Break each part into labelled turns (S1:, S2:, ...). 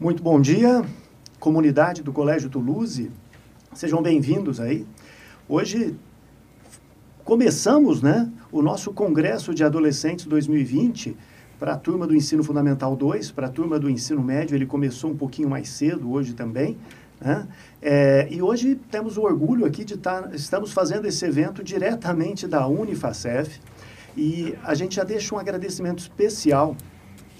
S1: Muito bom dia, comunidade do Colégio Toulouse. Sejam bem-vindos aí. Hoje começamos, né, o nosso congresso de adolescentes 2020 para a turma do ensino fundamental 2, para a turma do ensino médio, ele começou um pouquinho mais cedo hoje também. Né? É, e hoje temos o orgulho aqui de estar, tá, estamos fazendo esse evento diretamente da Unifacef e a gente já deixa um agradecimento especial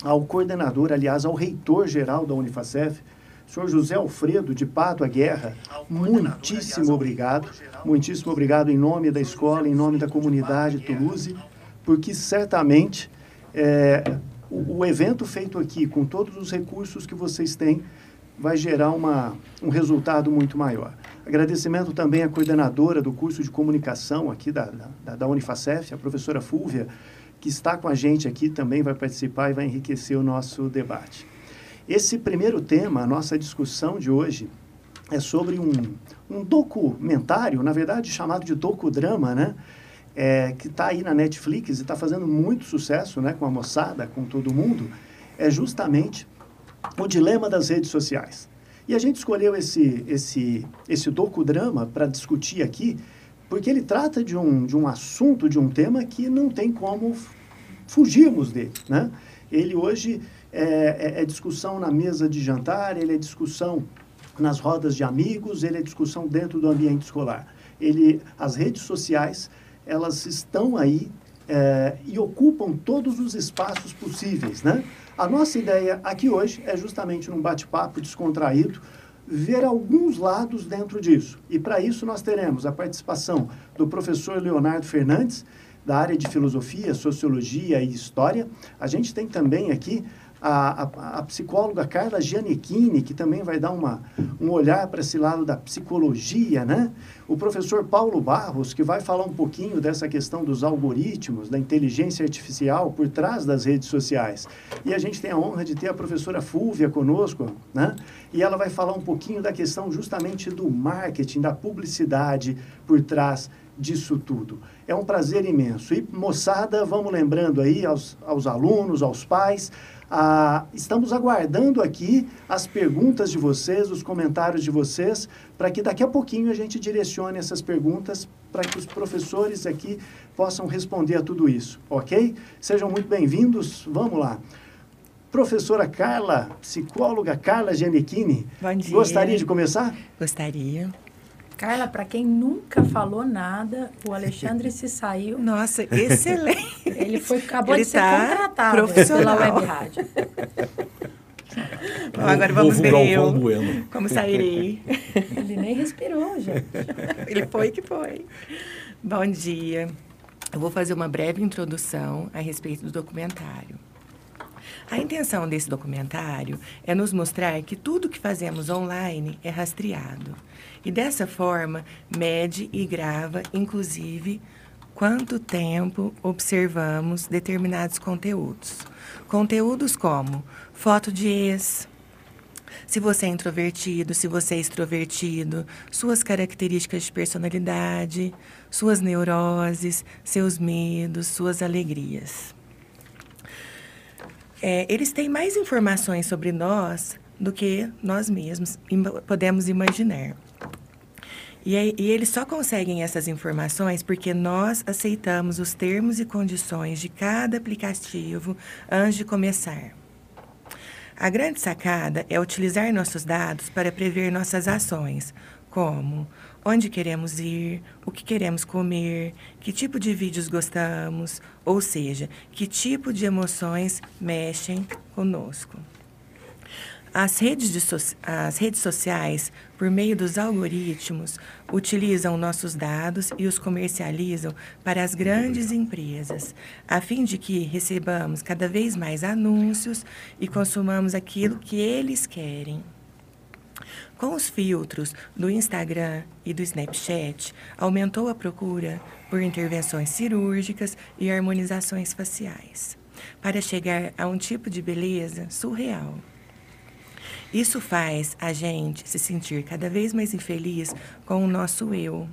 S1: ao coordenador, aliás, ao reitor-geral da Unifacef, senhor José Alfredo de Pato a Guerra, muitíssimo obrigado, muitíssimo obrigado em nome da escola, em nome da comunidade Toulouse, porque certamente é, o, o, evento feito aqui, com todos os recursos que vocês têm, vai gerar uma, um resultado muito maior. Agradecimento também à coordenadora do curso de comunicação aqui da, da, da Unifacef, a professora Fúvia, que está com a gente aqui, também vai participar e vai enriquecer o nosso debate. Esse primeiro tema, a nossa discussão de hoje, é sobre um, um documentário, na verdade chamado de docudrama, né? é, que está aí na Netflix e está fazendo muito sucesso né, com a moçada, com todo mundo, é justamente o dilema das redes sociais. E a gente escolheu esse, esse, esse docudrama para discutir aqui, porque ele trata de um, de um assunto, de um tema que não tem como fugirmos dele. Né? Ele hoje é, é, é discussão na mesa de jantar, ele é discussão nas rodas de amigos, ele é discussão dentro do ambiente escolar. Ele, as redes sociais elas estão aí é, e ocupam todos os espaços possíveis, né? A nossa ideia aqui hoje é justamente num bate-papo descontraído ver alguns lados dentro disso. E para isso nós teremos a participação do professor Leonardo Fernandes, da área de filosofia, sociologia e história. A gente tem também aqui a, a, a, psicóloga Carla Giannichini, que também vai dar uma, um olhar para esse lado da psicologia, né? O professor Paulo Barros, que vai falar um pouquinho dessa questão dos algoritmos, da inteligência artificial por trás das redes sociais. E a gente tem a honra de ter a professora Fúvia conosco, né? E ela vai falar um pouquinho da questão justamente do marketing, da publicidade por trás disso tudo. É um prazer imenso. E, moçada, vamos lembrando aí aos, aos alunos, aos pais, ah, estamos aguardando aqui as perguntas de vocês, os comentários de vocês, para que daqui a pouquinho a gente direcione essas perguntas para que os professores aqui possam responder a tudo isso, ok? Sejam muito bem-vindos. Vamos lá. Professora Carla, psicóloga Carla Giannichini. Gostaria de começar?
S2: Gostaria.
S3: Carla, para quem nunca falou nada, o Alexandre se saiu.
S2: Nossa, excelente.
S3: Ele foi, acabou Ele de ser tá contratado pela Web Rádio.
S2: Bom, agora vamos ver eu. Bueno. Como sairei.
S3: Ele nem respirou, gente.
S2: Ele foi que foi. Bom dia. Eu vou fazer uma breve introdução a respeito do documentário. A intenção desse documentário é nos mostrar que tudo que fazemos online é rastreado. E dessa forma, mede e grava, inclusive, quanto tempo observamos determinados conteúdos. Conteúdos como foto de ex, se você é introvertido, se você é extrovertido, suas características de personalidade, suas neuroses, seus medos, suas alegrias. É, eles têm mais informações sobre nós do que nós mesmos podemos imaginar. E, e, eles só conseguem essas informações porque nós aceitamos os termos e condições de cada aplicativo antes de começar. A grande sacada é utilizar nossos dados para prever nossas ações, como onde queremos ir, o que queremos comer, que tipo de vídeos gostamos, ou seja, que tipo de emoções mexem conosco. As redes, so as redes sociais, por meio dos algoritmos, utilizam nossos dados e os comercializam para as grandes empresas, a fim de que recebamos cada vez mais anúncios e consumamos aquilo que eles querem. Com os filtros do Instagram e do Snapchat, aumentou a procura por intervenções cirúrgicas e harmonizações faciais, para chegar a um tipo de beleza surreal. Isso faz a gente se sentir cada vez mais infeliz com o nosso eu,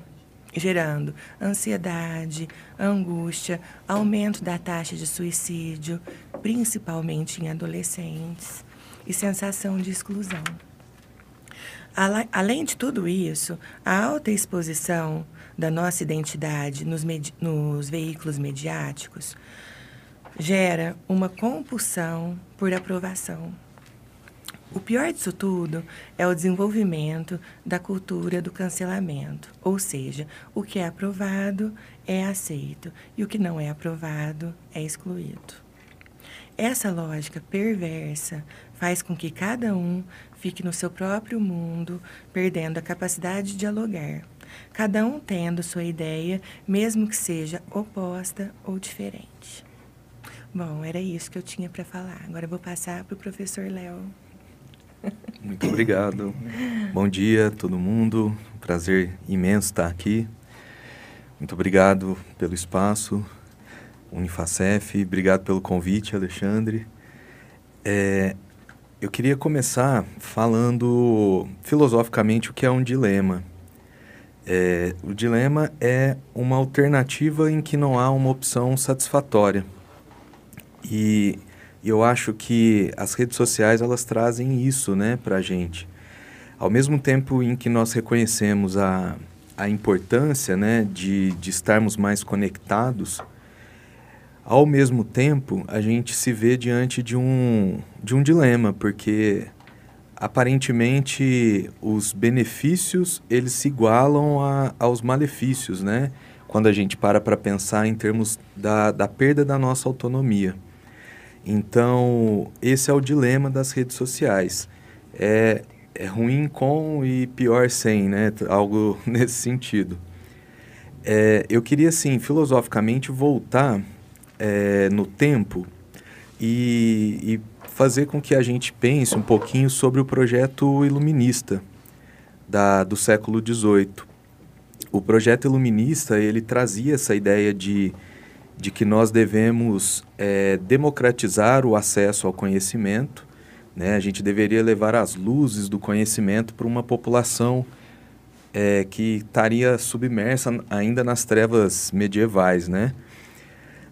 S2: gerando ansiedade, angústia, aumento da taxa de suicídio, principalmente em adolescentes e sensação de exclusão. Além de tudo isso, a alta exposição da nossa identidade nos, nos veículos mediáticos gera uma compulsão por aprovação. O pior disso tudo é o desenvolvimento da cultura do cancelamento, ou seja, o que é aprovado é aceito e o que não é aprovado é excluído. Essa lógica perversa faz com que cada um fique no seu próprio mundo, perdendo a capacidade de dialogar, cada um tendo sua ideia, mesmo que seja oposta ou diferente. Bom, era isso que eu tinha para falar. Agora eu vou passar para o professor Léo.
S4: Muito obrigado. Bom dia, todo mundo. Prazer imenso estar aqui. Muito obrigado pelo espaço. Unifacef. Obrigado pelo convite, Alexandre. É, eu queria começar falando filosoficamente o que é um dilema. É, o dilema é uma alternativa em que não há uma opção satisfatória. E eu acho que as redes sociais elas trazem isso né, para a gente. Ao mesmo tempo em que nós reconhecemos a, a importância né, de, de estarmos mais conectados, ao mesmo tempo, a gente se vê diante de um, de um dilema, porque aparentemente os benefícios eles se igualam a, aos malefícios, né? Quando a gente para para pensar em termos da, da perda da nossa autonomia. Então, esse é o dilema das redes sociais. É, é ruim com e pior sem, né? Algo nesse sentido. É, eu queria, assim, filosoficamente voltar é, no tempo e, e fazer com que a gente pense um pouquinho sobre o projeto iluminista da, do século XVIII. O projeto iluminista ele trazia essa ideia de, de que nós devemos é, democratizar o acesso ao conhecimento, né? a gente deveria levar as luzes do conhecimento para uma população é, que estaria submersa ainda nas trevas medievais, né?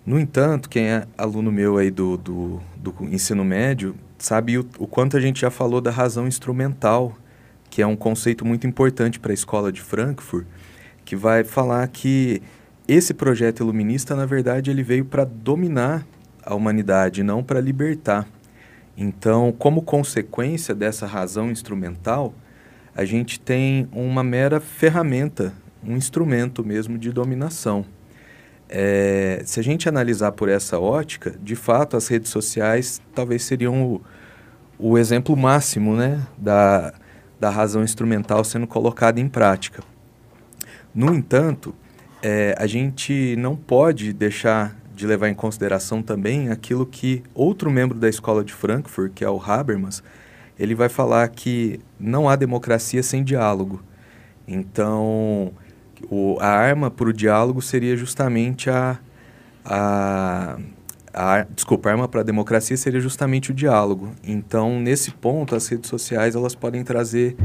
S4: No entanto, quem é aluno meu aí do, do, do ensino médio sabe o, o, quanto a gente já falou da razão instrumental, que é um conceito muito importante para a escola de Frankfurt, que vai falar que esse projeto iluminista, na verdade, ele veio para dominar a humanidade, não para libertar. Então, como consequência dessa razão instrumental, a gente tem uma mera ferramenta, um instrumento mesmo de dominação. É, se a gente analisar por essa ótica, de fato, as redes sociais talvez seriam o, o exemplo máximo né, da, da razão instrumental sendo colocada em prática. No entanto, é, a gente não pode deixar de levar em consideração também aquilo que outro membro da escola de Frankfurt, que é o Habermas, ele vai falar que não há democracia sem diálogo. Então, o, a arma para o diálogo seria justamente a, a, a desculpa, a arma para a democracia seria justamente o diálogo. Então, nesse ponto, as redes sociais elas podem trazer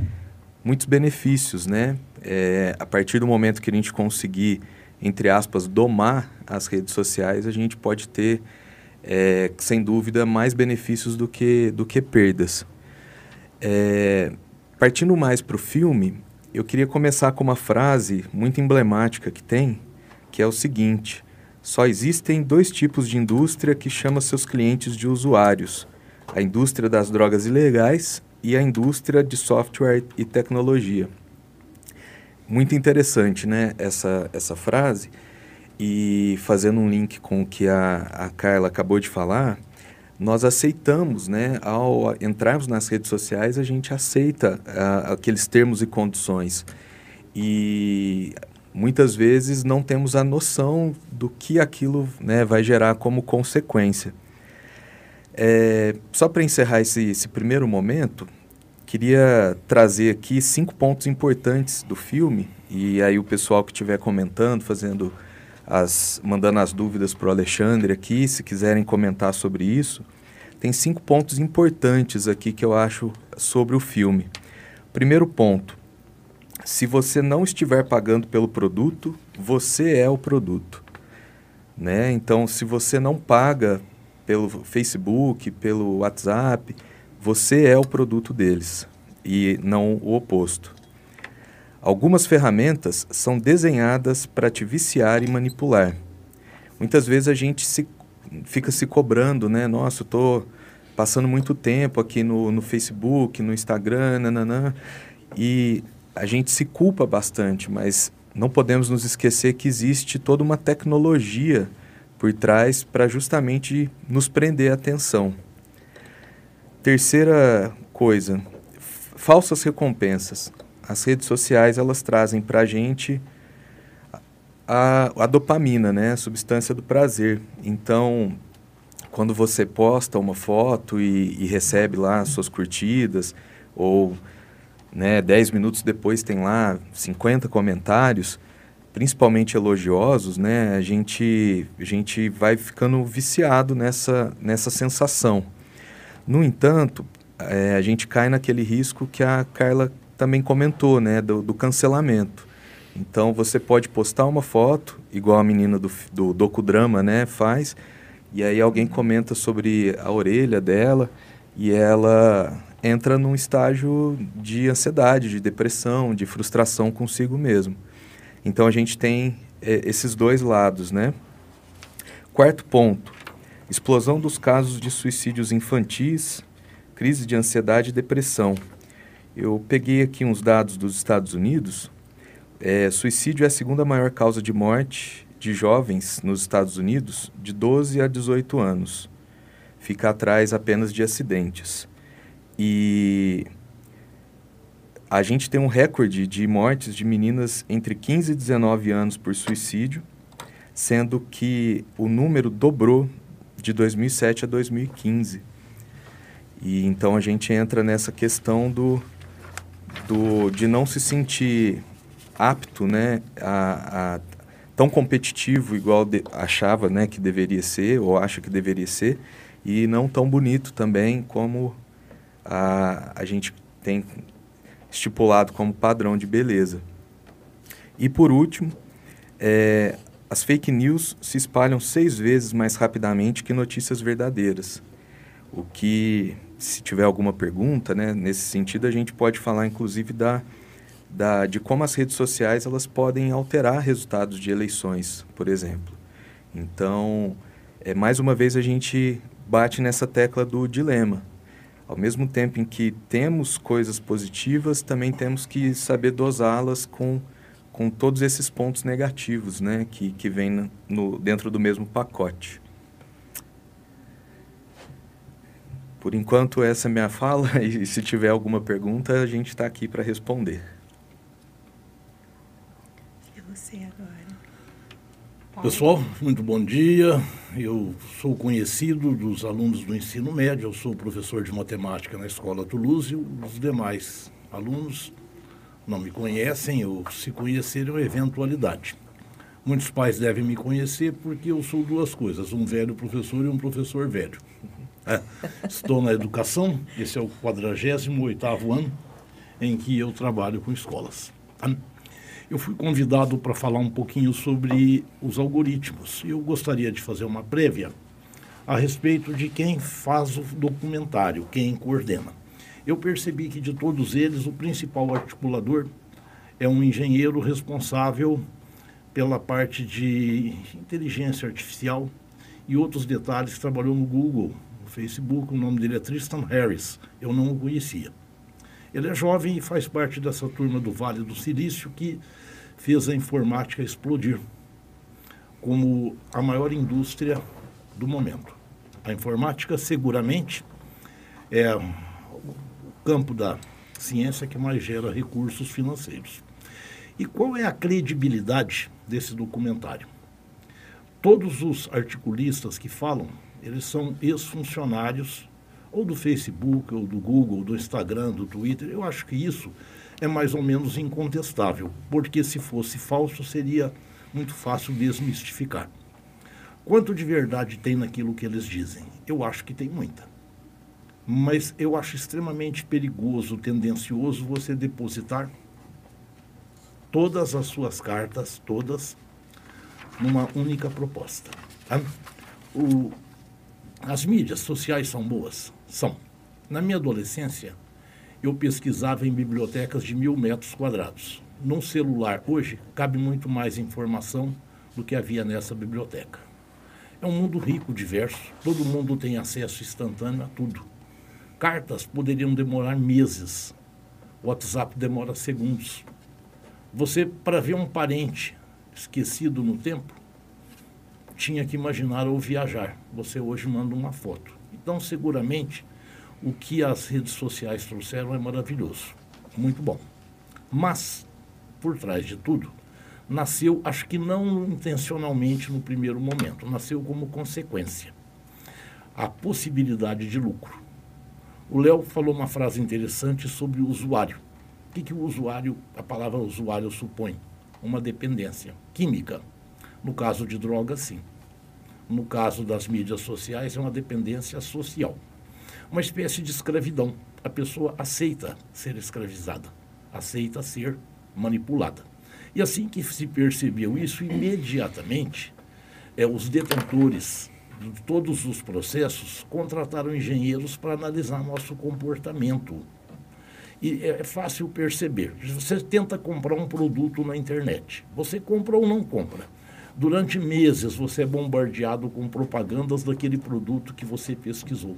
S4: muitos benefícios, né? É, a partir do momento que a gente conseguir, entre aspas, domar as redes sociais, a gente pode ter, é, sem dúvida, mais benefícios do que, do que perdas. É, partindo mais para o filme, eu queria começar com uma frase muito emblemática que tem, que é o seguinte: só existem dois tipos de indústria que chama seus clientes de usuários: a indústria das drogas ilegais e a indústria de software e tecnologia. Muito interessante, né, essa, essa frase. E fazendo um link com o que a, a Carla acabou de falar, nós aceitamos, né, ao entrarmos nas redes sociais, a gente aceita uh, aqueles termos e condições. E muitas vezes não temos a noção do que aquilo né, vai gerar como consequência. É, só para encerrar esse, esse primeiro momento, queria trazer aqui cinco pontos importantes do filme, e aí o pessoal que estiver comentando, fazendo as, mandando as dúvidas para o Alexandre aqui, se quiserem comentar sobre isso. Tem cinco pontos importantes aqui que eu acho sobre o filme. Primeiro ponto: se você não estiver pagando pelo produto, você é o produto. Né? Então, se você não paga pelo Facebook, pelo WhatsApp, você é o produto deles e não o oposto. Algumas ferramentas são desenhadas para te viciar e manipular. Muitas vezes a gente se, fica se cobrando, né? Nossa, estou passando muito tempo aqui no, no Facebook, no Instagram, nananã, e a gente se culpa bastante, mas não podemos nos esquecer que existe toda uma tecnologia por trás para justamente nos prender a atenção. Terceira coisa, falsas recompensas. As redes sociais elas trazem para a gente a, dopamina, né, a substância do prazer. Então, quando você posta uma foto e, e recebe lá suas curtidas, ou né, 10 minutos depois tem lá 50 comentários, principalmente elogiosos, né, a gente, a gente vai ficando viciado nessa, nessa sensação. No entanto, é, a gente cai naquele risco que a Carla também comentou, né, do, do, cancelamento. Então você pode postar uma foto, igual a menina do, do docudrama né, faz, e aí alguém comenta sobre a orelha dela e ela entra num estágio de ansiedade, de depressão, de frustração consigo mesmo. Então a gente tem é, esses dois lados, né? Quarto ponto, explosão dos casos de suicídios infantis, crise de ansiedade e depressão. Eu peguei aqui uns dados dos Estados Unidos. É, suicídio é a segunda maior causa de morte de jovens nos Estados Unidos de 12 a 18 anos. Fica atrás apenas de acidentes. E a gente tem um recorde de mortes de meninas entre 15 e 19 anos por suicídio, sendo que o número dobrou de 2007 a 2015. E então a gente entra nessa questão do, do de não se sentir apto, né, a, a tão competitivo igual de, achava, né, que deveria ser ou acha que deveria ser e não tão bonito também como a, a gente tem estipulado como padrão de beleza. E por último, é, as fake news se espalham seis vezes mais rapidamente que notícias verdadeiras. O que, se tiver alguma pergunta, né, nesse sentido, a gente pode falar inclusive da, da, de como as redes sociais elas podem alterar resultados de eleições, por exemplo. Então, é, mais uma vez a gente bate nessa tecla do dilema. Ao mesmo tempo em que temos coisas positivas, também temos que saber dosá-las com, com todos esses pontos negativos né, que, que vêm no, dentro do mesmo pacote. Por enquanto, essa é minha fala, e se tiver alguma pergunta, a gente está aqui para responder.
S2: E você agora?
S5: Pessoal, muito bom dia. Eu sou conhecido dos alunos do ensino médio, eu sou professor de matemática na Escola Toulouse e os demais alunos não me conhecem ou se conhecerem é eventualidade. Muitos pais devem me conhecer porque eu sou duas coisas, um velho professor e um professor velho. É, estou na educação, esse é o 48º ano em que eu trabalho com escolas. Tá? eu fui convidado para falar um pouquinho sobre os algoritmos. Eu gostaria de fazer uma prévia a respeito de quem faz o documentário, quem coordena. Eu percebi que de todos eles, o principal articulador é um engenheiro responsável pela parte de inteligência artificial e outros detalhes que trabalhou no Google, no Facebook. O nome dele é Tristan Harris. Eu não o conhecia. Ele é jovem e faz parte dessa turma do Vale do Silício que fez a informática explodir como a maior indústria do momento. A informática, seguramente, é campo da ciência que mais gera recursos financeiros. E qual é a credibilidade desse documentário? Todos os articulistas que falam, eles são ex-funcionários ou do Facebook, ou do Google, do Instagram, do Twitter. Eu acho que isso é mais ou menos incontestável, porque se fosse falso seria muito fácil desmistificar. Quanto de verdade tem naquilo que eles dizem? Eu acho que tem muita. Mas eu acho extremamente perigoso, tendencioso você depositar todas as suas cartas, todas, numa única proposta. Tá? O, as mídias sociais são boas? São. Na minha adolescência, eu pesquisava em bibliotecas de mil metros quadrados. Num celular hoje, cabe muito mais informação do que havia nessa biblioteca. É um mundo rico, diverso, todo mundo tem acesso instantâneo a tudo. Cartas poderiam demorar meses, o WhatsApp demora segundos. Você, para ver um parente esquecido no tempo, tinha que imaginar ou viajar. Você hoje manda uma foto. Então, seguramente, o que as redes sociais trouxeram é maravilhoso, muito bom. Mas, por trás de tudo, nasceu, acho que não intencionalmente no primeiro momento, nasceu como consequência a possibilidade de lucro. O Léo falou uma frase interessante sobre o usuário. O que, que o usuário, a palavra usuário supõe? Uma dependência química. No caso de drogas, sim. No caso das mídias sociais, é uma dependência social uma espécie de escravidão. A pessoa aceita ser escravizada, aceita ser manipulada. E assim que se percebeu isso, imediatamente, é, os detentores de todos os processos contrataram engenheiros para analisar nosso comportamento. E é fácil perceber. Você tenta comprar um produto na internet. Você compra ou não compra. Durante meses você é bombardeado com propagandas daquele produto que você pesquisou.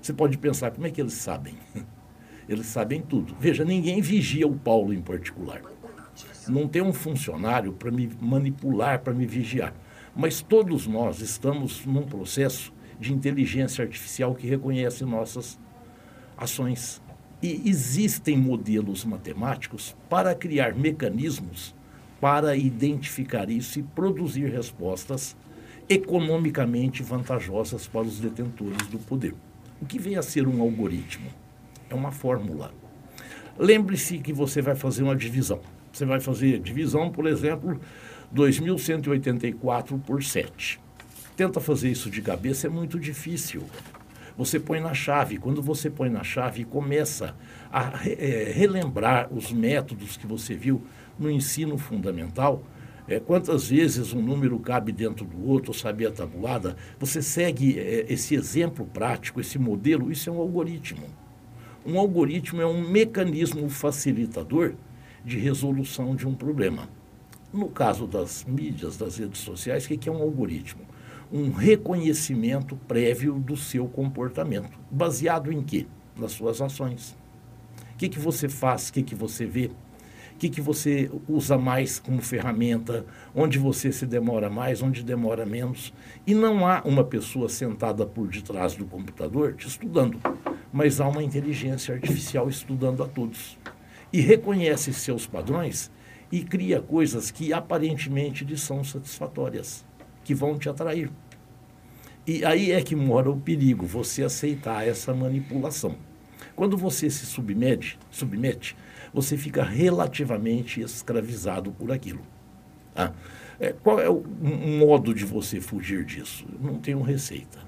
S5: Você pode pensar, como é que eles sabem? Eles sabem tudo. Veja, ninguém vigia o Paulo em particular. Não tem um funcionário para me manipular, para me vigiar. Mas todos nós estamos num processo de inteligência artificial que reconhece nossas ações. E existem modelos matemáticos para criar mecanismos para identificar isso e produzir respostas economicamente vantajosas para os detentores do poder. O que vem a ser um algoritmo? É uma fórmula. Lembre-se que você vai fazer uma divisão. Você vai fazer divisão, por exemplo, 2.184 por 7. Tenta fazer isso de cabeça, é muito difícil. Você põe na chave. Quando você põe na chave, começa a é, relembrar os métodos que você viu no ensino fundamental, é, quantas vezes um número cabe dentro do outro, saber a tabulada? Você segue é, esse exemplo prático, esse modelo, isso é um algoritmo. Um algoritmo é um mecanismo facilitador de resolução de um problema. No caso das mídias, das redes sociais, o que é um algoritmo? Um reconhecimento prévio do seu comportamento. Baseado em quê? Nas suas ações. O que, que você faz, o que, que você vê, que, que você usa mais como ferramenta, onde você se demora mais, onde demora menos. E não há uma pessoa sentada por detrás do computador te estudando, mas há uma inteligência artificial estudando a todos. E reconhece seus padrões e cria coisas que aparentemente lhe são satisfatórias, que vão te atrair. E aí é que mora o perigo, você aceitar essa manipulação. Quando você se submete, submete você fica relativamente escravizado por aquilo. Tá? É, qual é o modo de você fugir disso? Não tenho receita.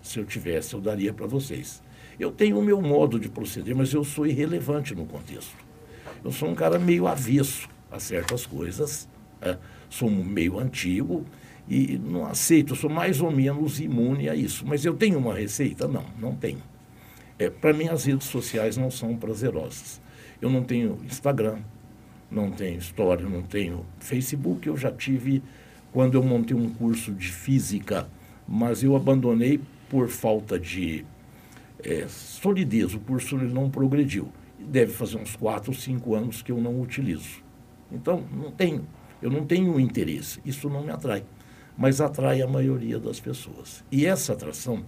S5: Se eu tivesse, eu daria para vocês. Eu tenho o meu modo de proceder, mas eu sou irrelevante no contexto. Eu sou um cara meio avesso a certas coisas, é, sou meio antigo e não aceito, sou mais ou menos imune a isso. Mas eu tenho uma receita? Não, não tenho. É, para mim, as redes sociais não são prazerosas. Eu não tenho Instagram, não tenho história, não tenho Facebook. Eu já tive quando eu montei um curso de física, mas eu abandonei por falta de é, solidez. O curso não progrediu. Deve fazer uns 4 ou 5 anos que eu não utilizo. Então, não tenho. Eu não tenho interesse. Isso não me atrai. Mas atrai a maioria das pessoas. E essa atração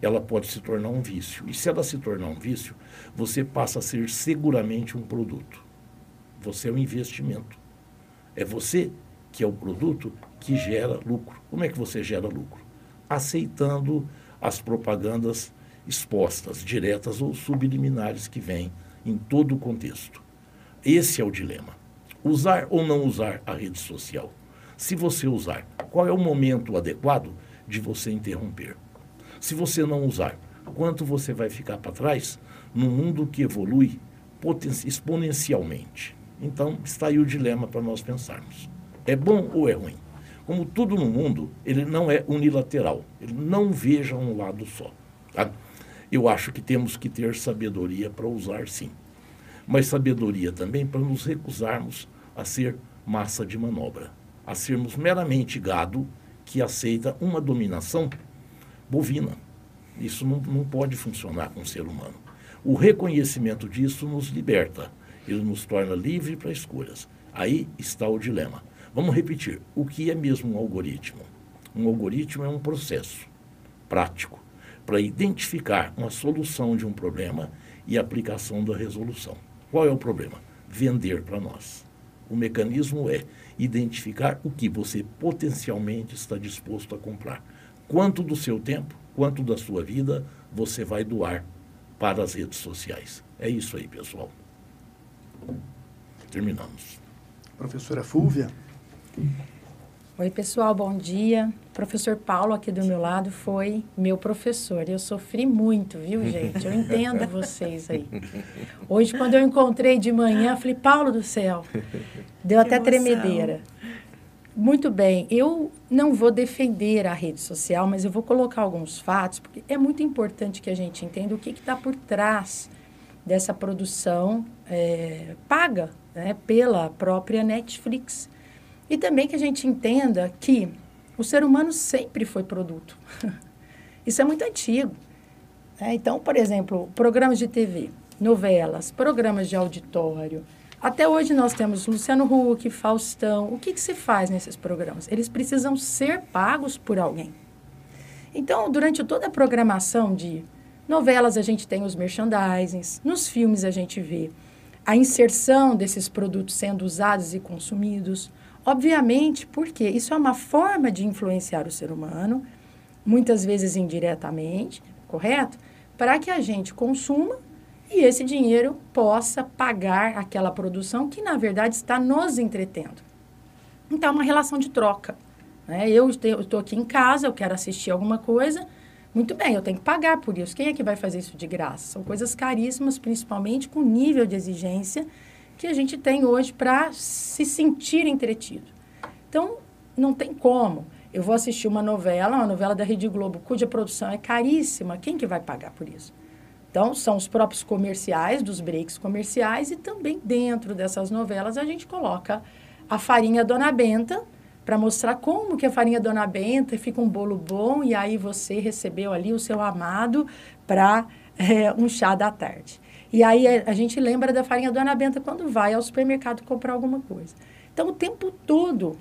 S5: ela pode se tornar um vício. E se ela se tornar um vício, você passa a ser seguramente um produto. Você é um investimento. É você que é o produto que gera lucro. Como é que você gera lucro? Aceitando as propagandas expostas, diretas ou subliminares que vêm em todo o contexto. Esse é o dilema. Usar ou não usar a rede social? Se você usar, qual é o momento adequado de você interromper? Se você não usar, quanto você vai ficar para trás num mundo que evolui exponencialmente? Então, está aí o dilema para nós pensarmos. É bom ou é ruim? Como tudo no mundo, ele não é unilateral. Ele não veja um lado só. Tá? Eu acho que temos que ter sabedoria para usar sim. Mas sabedoria também para nos recusarmos a ser massa de manobra, a sermos meramente gado que aceita uma dominação bovina. Isso não, não pode funcionar com o ser humano. O reconhecimento disso nos liberta, ele nos torna livre para escolhas. Aí está o dilema. Vamos repetir: o que é mesmo um algoritmo? Um algoritmo é um processo prático para identificar uma solução de um problema e aplicação da resolução. Qual é o problema? Vender para nós. O mecanismo é identificar o que você potencialmente está disposto a comprar. Quanto do seu tempo, quanto da sua vida você vai doar para as redes sociais. É isso aí, pessoal. Terminamos.
S1: Professora Fúvia.
S3: Oi, pessoal, bom dia. O professor Paulo, aqui do meu lado, foi meu professor. Eu sofri muito, viu, gente? Eu entendo vocês aí. Hoje, quando eu encontrei de manhã, falei, Paulo do céu, deu até tremedeira. Muito bem, eu não vou defender a rede social, mas eu vou colocar alguns fatos, porque é muito importante que a gente entenda o que está por trás dessa produção eh, paga né, pela própria Netflix. E também que a gente entenda que o ser humano sempre foi produto. Isso é muito antigo. né? Então, por exemplo, programas de TV, novelas, programas de auditório. Até hoje nós temos Luciano Huck, Faustão. O que, que se faz nesses programas? Eles precisam ser pagos por alguém. Então, durante toda a programação de novelas, a gente tem os merchandisings, nos filmes a gente vê a inserção desses produtos sendo usados e consumidos. Obviamente, porque isso é uma forma de influenciar o ser humano, muitas vezes indiretamente, correto? Para que a gente consuma e esse dinheiro possa pagar aquela produção que, na verdade, está nos entretendo. Então, é uma relação de troca. Né? Eu estou aqui em casa, eu quero assistir alguma coisa, muito bem, eu tenho que pagar por isso. Quem é que vai fazer isso de graça? São coisas caríssimas, principalmente com nível de exigência que a gente tem hoje para se sentir entretido. Então, não tem como. Eu vou assistir uma novela, uma novela da Rede Globo, cuja produção é caríssima. Quem que vai pagar por isso? Então, são os próprios comerciais, dos breaks comerciais, e também dentro dessas novelas a gente coloca a farinha Dona Benta, para mostrar como que a farinha Dona Benta fica um bolo bom e aí você recebeu ali o seu amado para é, um chá da tarde. E aí a, a gente lembra da farinha Dona Benta quando vai ao supermercado comprar alguma coisa. Então, o tempo todo,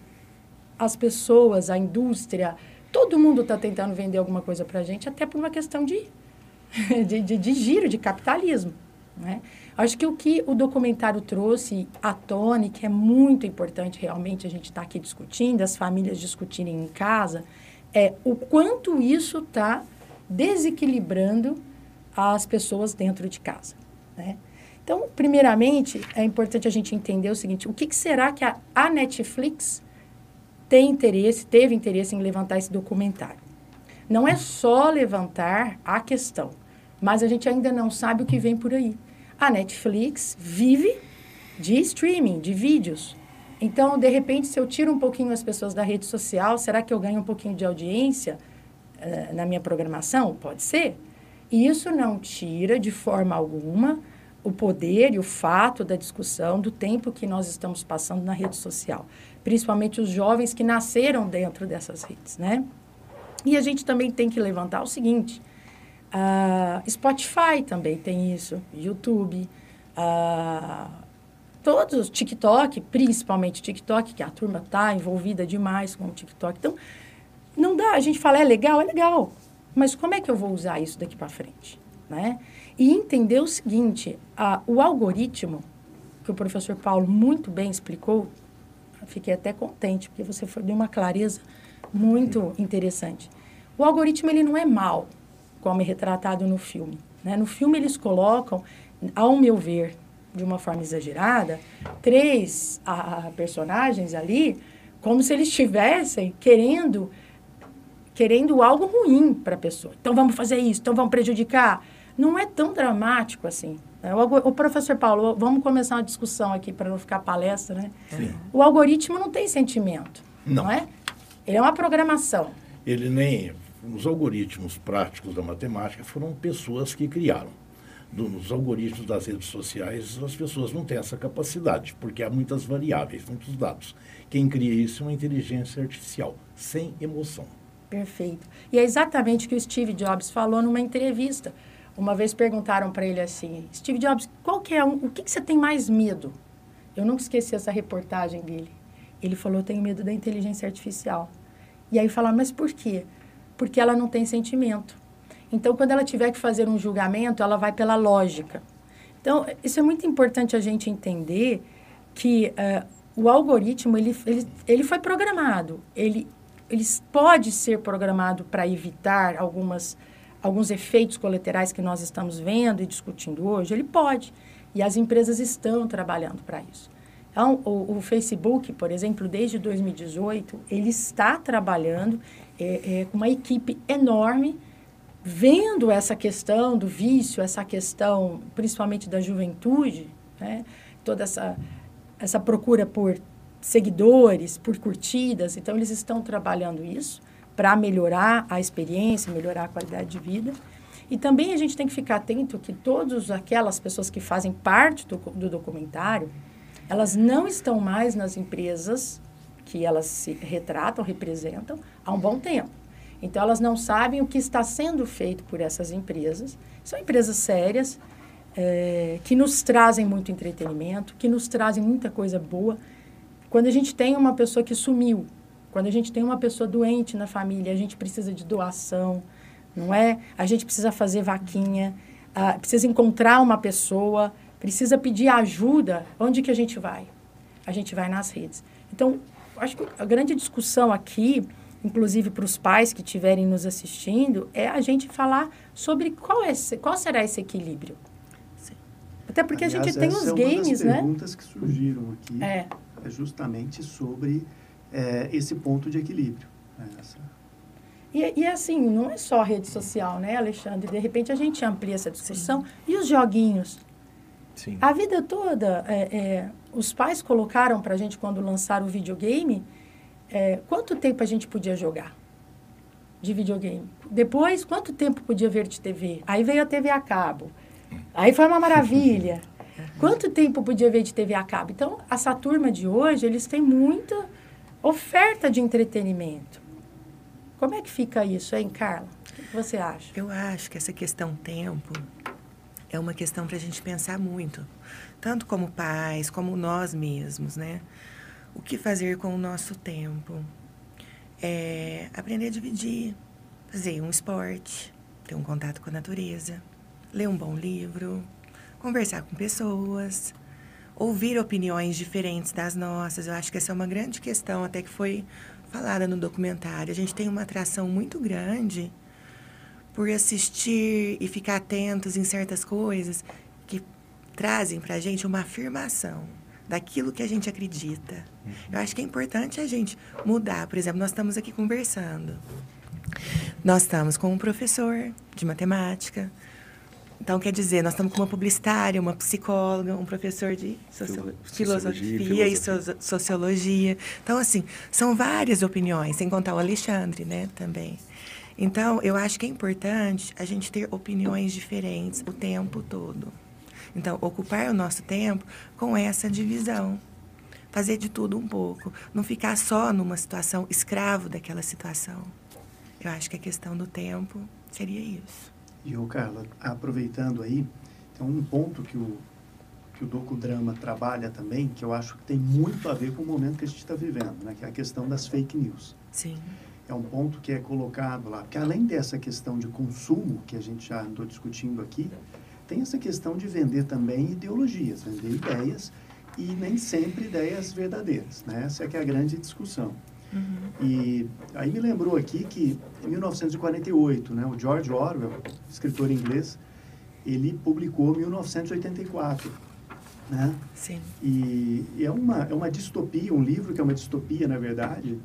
S3: as pessoas, a indústria, todo mundo está tentando vender alguma coisa para a gente, até por uma questão de, de, de, de giro, de capitalismo. Né? Acho que o que o documentário trouxe à tona, que é muito importante realmente a gente estar tá aqui discutindo, as famílias discutirem em casa, é o quanto isso está desequilibrando as pessoas dentro de casa. Né? Então, primeiramente, é importante a gente entender o seguinte: o que, que será que a, a Netflix tem interesse, teve interesse em levantar esse documentário? Não é só levantar a questão, mas a gente ainda não sabe o que vem por aí. A Netflix vive de streaming, de vídeos. Então, de repente, se eu tiro um pouquinho as pessoas da rede social, será que eu ganho um pouquinho de audiência uh, na minha programação? Pode ser. E isso não tira, de forma alguma, o poder e o fato da discussão do tempo que nós estamos passando na rede social. Principalmente os jovens que nasceram dentro dessas redes, né? E a gente também tem que levantar o seguinte Uh, Spotify também tem isso, YouTube, uh, todos, TikTok, principalmente TikTok, que a turma está envolvida demais com o TikTok. Então, não dá, a gente fala, é legal, é legal, mas como é que eu vou usar isso daqui para frente? Né? E entender o seguinte, uh, o algoritmo, que o professor Paulo muito bem explicou, fiquei até contente, porque você foi de uma clareza muito interessante. O algoritmo, ele não é mal, como é retratado no filme. Né? No filme, eles colocam, ao meu ver, de uma forma exagerada, três a, a personagens ali, como se eles estivessem querendo, querendo algo ruim para a pessoa. Então, vamos fazer isso, então vamos prejudicar. Não é tão dramático assim. Né? O, o, professor Paulo, vamos começar uma discussão aqui para não ficar palestra, né?
S5: Sim.
S3: O algoritmo não tem sentimento,
S5: não.
S3: não é? Ele é uma programação.
S5: Ele nem os algoritmos práticos da matemática foram pessoas que criaram. Dos algoritmos das redes sociais, as pessoas não têm essa capacidade, porque há muitas variáveis, muitos dados. Quem cria isso é uma inteligência artificial, sem emoção.
S3: Perfeito. E é exatamente o que o Steve Jobs falou numa entrevista. Uma vez perguntaram para ele assim, Steve Jobs, qual que é um, o que, que você tem mais medo? Eu nunca esqueci essa reportagem dele. Ele falou, tenho medo da inteligência artificial. E aí falaram, mas por quê? Porque ela não tem sentimento. Então, quando ela tiver que fazer um julgamento, ela vai pela lógica. Então, isso é muito importante a gente entender que uh, o algoritmo, ele, ele, ele foi programado. Ele, ele pode ser programado para evitar algumas, alguns efeitos colaterais que nós estamos vendo e discutindo hoje. Ele pode. E as empresas estão trabalhando para isso. Então, o, o, Facebook, por exemplo, desde 2018, ele está trabalhando é, é, com uma equipe enorme, vendo essa questão do vício, essa questão principalmente da juventude, né? toda essa, essa procura por seguidores, por curtidas. Então, eles estão trabalhando isso para melhorar a experiência, melhorar a qualidade de vida. E também a gente tem que ficar atento que todas aquelas pessoas que fazem parte do, do documentário, elas não estão mais nas empresas que elas se retratam, representam, há um bom tempo. Então, elas não sabem o que está sendo feito por essas empresas. São empresas sérias, é, que nos trazem muito entretenimento, que nos trazem muita coisa boa. Quando a gente tem uma pessoa que sumiu, quando a gente tem uma pessoa doente na família, a gente precisa de doação, não é? A gente precisa fazer vaquinha, uh, precisa encontrar uma pessoa, precisa pedir ajuda, onde que a gente vai? A gente vai nas redes. Então, acho que a grande discussão aqui, inclusive para os pais que estiverem nos assistindo, é a gente falar sobre qual, é, qual será esse equilíbrio. Sim. Até porque
S1: Aliás,
S3: a gente tem os
S1: é
S3: games,
S1: né? As perguntas que surgiram aqui
S3: é,
S1: é justamente sobre é, esse ponto de equilíbrio. Né? Essa...
S3: E, e, assim, não é só rede social, né, Alexandre? De repente a gente amplia essa discussão. Sim. E os joguinhos?
S4: Sim.
S3: A vida toda, é, é, os pais colocaram para a gente, quando lançaram o videogame, é, quanto tempo a gente podia jogar de videogame. Depois, quanto tempo podia ver de TV? Aí veio a TV a cabo. Aí foi uma maravilha. quanto tempo podia ver de TV a cabo? Então, essa turma de hoje, eles têm muita oferta de entretenimento. Como é que fica isso, hein, Carla? O que você acha?
S2: Eu acho que essa questão tempo é uma questão para a gente pensar muito, tanto como pais, como nós mesmos, né? O que fazer com o nosso tempo? É aprender a dividir, fazer um esporte, ter um contato com a natureza, ler um bom livro, conversar com pessoas, ouvir opiniões diferentes das nossas. Eu acho que essa é uma grande questão, até que foi falada no documentário. A gente tem uma atração muito grande por assistir e ficar atentos em certas coisas que trazem para a gente uma afirmação daquilo que a gente acredita. Eu acho que é importante a gente mudar. Por exemplo, nós estamos aqui conversando. Nós estamos com um professor de matemática. Então, quer dizer, nós estamos com uma publicitária, uma psicóloga, um professor de socio filosofia, filosofia, e so sociologia. Então, assim, são várias opiniões, sem contar o Alexandre, né, também. Então, eu acho que é importante a gente ter opiniões diferentes o tempo todo. Então, ocupar o nosso tempo com essa divisão. Fazer de tudo um pouco. Não ficar só numa situação escravo daquela situação. Eu acho que a questão do tempo seria isso.
S1: E, o Carla, aproveitando aí, tem um ponto que o, que o docudrama trabalha também, que eu acho que tem muito a ver com o momento que a gente está vivendo, né? que é a questão das fake news.
S2: Sim
S1: é um ponto que é colocado lá. Porque além dessa questão de consumo, que a gente já andou discutindo aqui, tem essa questão de vender também ideologias, vender ideias e nem sempre ideias verdadeiras. Né? Essa é que é a grande discussão. Uhum. E aí me lembrou aqui que em 1948, né, o George Orwell, escritor inglês, ele publicou 1984. Né?
S2: Sim.
S1: E, e é, uma, é uma distopia, um livro que é uma distopia, na verdade,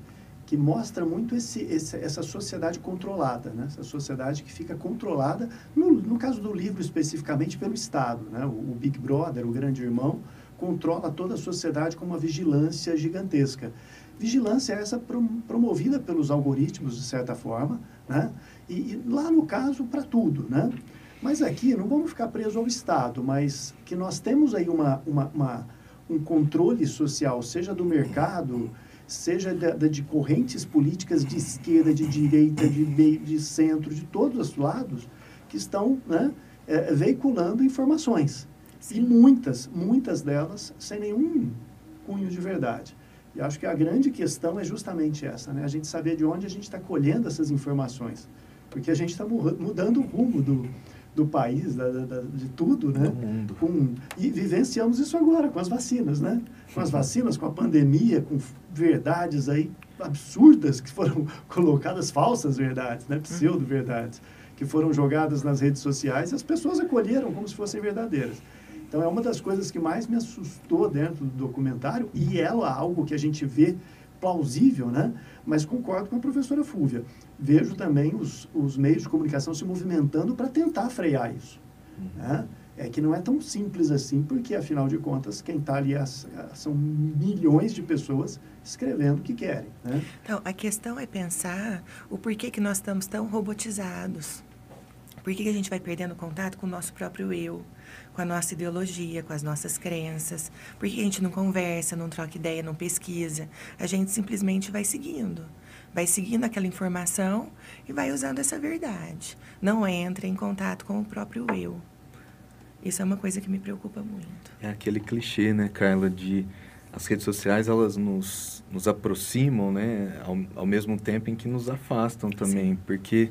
S1: que mostra muito esse, esse, essa sociedade controlada, né? essa sociedade que fica controlada, no, no caso do livro especificamente, pelo Estado. Né? O, o, Big Brother, o grande irmão, controla toda a sociedade com uma vigilância gigantesca. Vigilância é essa promovida pelos algoritmos, de certa forma, né? e, e lá no caso, para tudo. Né? Mas aqui, não vamos ficar presos ao Estado, mas que nós temos aí uma, uma, uma um controle social, seja do mercado, seja de, de, correntes políticas de esquerda, de direita, de meio, de centro, de todos os lados, que estão né, é, veiculando informações. Sim. E muitas, muitas delas sem nenhum cunho de verdade. E acho que a grande questão é justamente essa, né? A gente saber de onde a gente está colhendo essas informações. Porque a gente está mudando o rumo do, do país, da, da, de tudo, né? Com, e vivenciamos isso agora com as vacinas, né? Com as vacinas, com a pandemia, com verdades aí absurdas que foram colocadas, falsas verdades, né? Pseudo-verdades, que foram jogadas nas redes sociais e as pessoas acolheram como se fossem verdadeiras. Então, é uma das coisas que mais me assustou dentro do documentário, e é algo que a gente vê plausível, né? Mas concordo com a professora Fúvia. Vejo também os, os meios de comunicação se movimentando para tentar frear isso. Né? É que não é tão simples assim, porque, afinal de contas, quem está ali é, são milhões de pessoas escrevendo o que querem. Né?
S2: Então, a questão é pensar o porquê que nós estamos tão robotizados. Por que, que a gente vai perdendo contato com o nosso próprio eu? com a nossa ideologia, com as nossas crenças. Por que a gente não conversa, não troca ideia, não pesquisa? A gente simplesmente vai seguindo. Vai seguindo aquela informação e vai usando essa verdade. Não entra em contato com o próprio eu. Isso é uma coisa que me preocupa muito.
S4: É aquele clichê, né, Carla, de as redes sociais elas nos, nos aproximam, né, ao, ao mesmo tempo em que nos afastam também, Sim. porque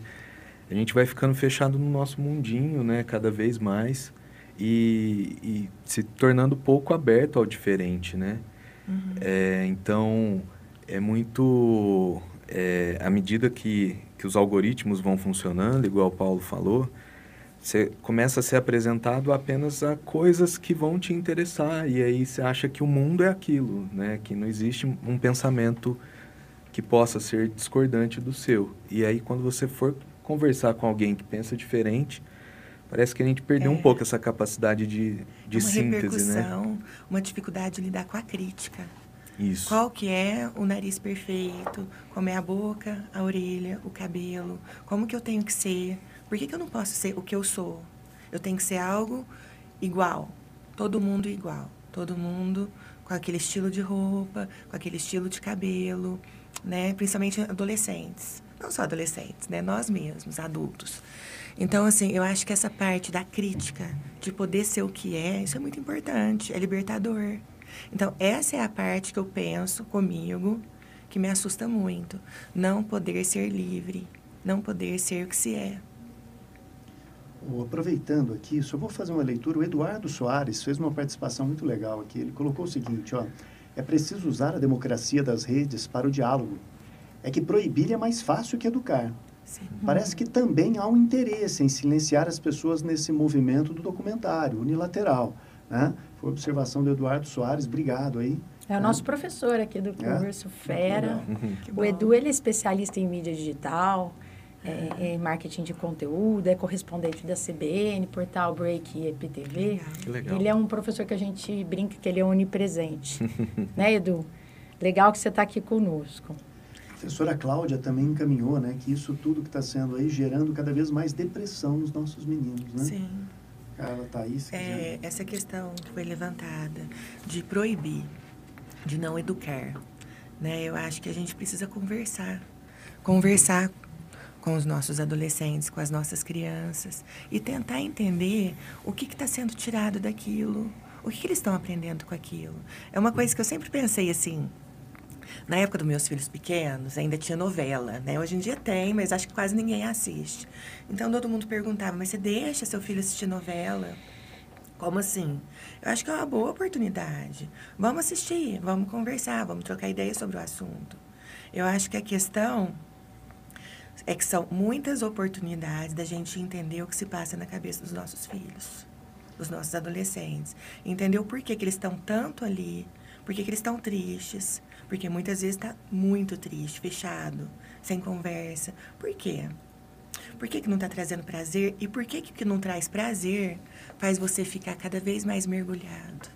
S4: a gente vai ficando fechado no nosso mundinho, né, cada vez mais e, e se tornando pouco aberto ao diferente, né? Uhum. É, então, é muito... É, à medida que, que os algoritmos vão funcionando, igual o Paulo falou, você começa a ser apresentado apenas a coisas que vão te interessar e aí você acha que o mundo é aquilo, né? Que não existe um pensamento que possa ser discordante do seu. E aí quando você for conversar com alguém que pensa diferente, Parece que a gente perdeu é. um pouco essa capacidade de, de
S2: uma
S4: síntese, né?
S2: Uma dificuldade de lidar com a crítica.
S4: Isso.
S2: Qual que é o nariz perfeito? Como é a boca, a orelha, o cabelo? Como que eu tenho que ser? Por que, que eu não posso ser o que eu sou? Eu tenho que ser algo igual. Todo mundo igual. Todo mundo com aquele estilo de roupa, com aquele estilo de cabelo, né? Principalmente adolescentes. Não só adolescentes, né? Nós mesmos, adultos. Então, assim, eu acho que essa parte da crítica, de poder ser o que é, isso é muito importante, é libertador. Então, essa é a parte que eu penso comigo, que me assusta muito. Não poder ser livre, não poder ser o que se é.
S1: Aproveitando aqui, só vou fazer uma leitura. O Eduardo Soares fez uma participação muito legal aqui. Ele colocou o seguinte, ó. É preciso usar a democracia das redes para o diálogo. É que proibir é mais fácil que educar. Sim. Parece que também há um interesse em silenciar as pessoas nesse movimento do documentário, unilateral. Né? Foi observação do Eduardo Soares, obrigado aí.
S3: É o né? nosso professor aqui do é? curso, é? fera. O Edu, ele é especialista em mídia digital, é, é, marketing de conteúdo, é correspondente da CBN, portal Break e EPTV.
S4: Que legal.
S3: Ele é um professor que a gente brinca que ele é onipresente. né, Edu? Legal que você está aqui conosco
S1: professora Cláudia também encaminhou, né, que isso tudo que está sendo aí gerando cada vez mais depressão nos nossos meninos, né?
S2: Sim.
S1: Carla Thaís.
S2: É, essa questão que foi levantada de proibir, de não educar, né? Eu acho que a gente precisa conversar, conversar com os nossos adolescentes, com as nossas crianças e tentar entender o que está sendo tirado daquilo, o que, que eles estão aprendendo com aquilo. É uma coisa que eu sempre pensei assim, na época dos meus filhos pequenos, ainda tinha novela, né? Hoje em dia tem, mas acho que quase ninguém assiste. Então todo mundo perguntava, mas você deixa seu filho assistir novela? Como assim? Eu acho que é uma boa oportunidade. Vamos assistir, vamos conversar, vamos trocar ideias sobre o assunto. Eu acho que a questão é que são muitas oportunidades da gente entender o que se passa na cabeça dos nossos filhos, dos nossos adolescentes. Entender o porquê que eles estão tanto ali, porquê que eles estão tristes, porque muitas vezes está muito triste, fechado, sem conversa. Por quê? Por que, que não está trazendo prazer? E por que que não traz prazer faz você ficar cada vez mais mergulhado?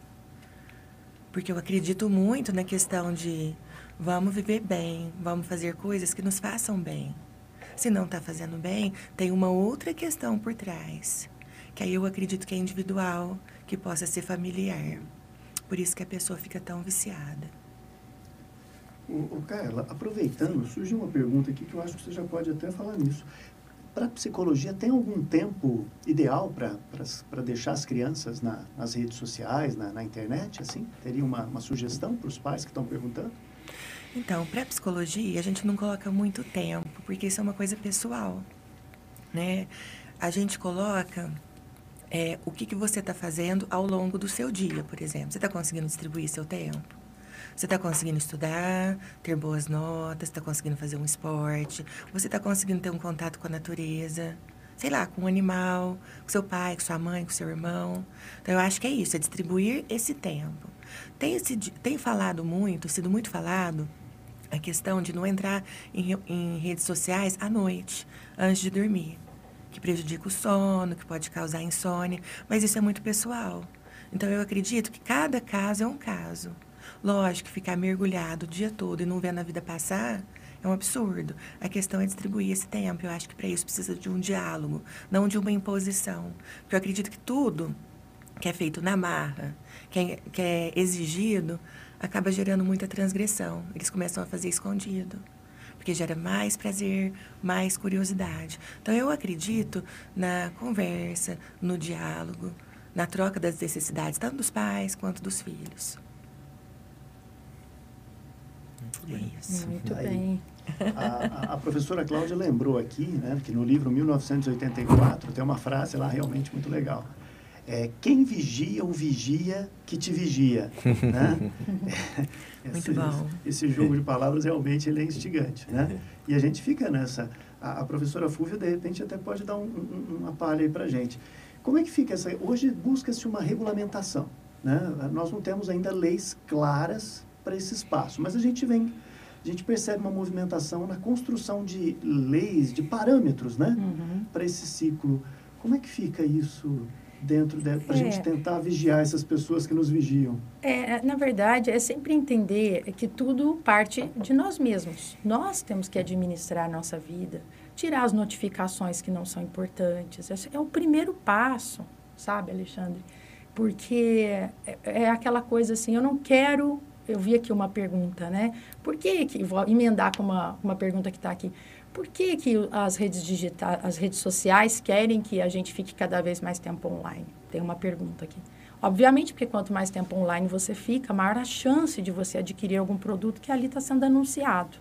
S2: Porque eu acredito muito na questão de vamos viver bem, vamos fazer coisas que nos façam bem. Se não está fazendo bem, tem uma outra questão por trás, que aí eu acredito que é individual, que possa ser familiar. Por isso que a pessoa fica tão viciada.
S1: O, Carla, aproveitando, surgiu uma pergunta aqui que eu acho que você já pode até falar nisso. Para a psicologia, tem algum tempo ideal para deixar as crianças na, nas redes sociais, na, na internet? Assim? Teria uma, uma sugestão para os pais que estão perguntando?
S2: Então, para a psicologia, a gente não coloca muito tempo, porque isso é uma coisa pessoal. Né? A gente coloca é, o que, que você está fazendo ao longo do seu dia, por exemplo. Você está conseguindo distribuir seu tempo? Você está conseguindo estudar, ter boas notas, está conseguindo fazer um esporte, você está conseguindo ter um contato com a natureza, sei lá, com um animal, com seu pai, com sua mãe, com seu irmão. Então, eu acho que é isso, é distribuir esse tempo. Tem, tem falado muito, sido muito falado, a questão de não entrar em, em redes sociais à noite, antes de dormir que prejudica o sono, que pode causar insônia, mas isso é muito pessoal. Então eu acredito que cada caso é um caso. Lógico ficar mergulhado o dia todo e não vendo a vida passar é um absurdo. A questão é distribuir esse tempo. Eu acho que para isso precisa de um diálogo, não de uma imposição. Porque eu acredito que tudo que é feito na marra, que é, que é exigido, acaba gerando muita transgressão. Eles começam a fazer escondido porque gera mais prazer, mais curiosidade. Então, eu acredito na conversa, no diálogo, na troca das necessidades, tanto dos pais quanto dos filhos.
S3: Muito bem. Isso. Muito Aí, bem.
S1: A, a, professora Cláudia lembrou aqui, né, que no livro 1984 tem uma frase lá realmente muito legal. É, quem vigia o vigia que te vigia. Né?
S2: Muito bom.
S1: Esse, esse, jogo de palavras realmente ele é instigante. Né? E a gente fica nessa. A, a professora Fúvia, de repente, até pode dar um, um, uma palha aí para a gente. Como é que fica essa... Hoje busca-se uma regulamentação. Né? Nós não temos ainda leis claras para esse espaço, mas a gente vem a gente percebe uma movimentação na construção de leis, de parâmetros, né, uhum. para esse ciclo. Como é que fica isso dentro para a é. gente tentar vigiar essas pessoas que nos vigiam?
S3: É, na verdade, é sempre entender que tudo parte de nós mesmos. Nós temos que administrar a nossa vida, tirar as notificações que não são importantes. Esse é o primeiro passo, sabe, Alexandre? Porque é, é aquela coisa assim, eu não quero eu vi aqui uma pergunta, né? Por que que, vou emendar com uma, uma pergunta que está aqui. Por que, que as redes digitais, as redes sociais querem que a gente fique cada vez mais tempo online? Tem uma pergunta aqui. Obviamente, porque quanto mais tempo online você fica, maior a chance de você adquirir algum produto que ali está sendo anunciado,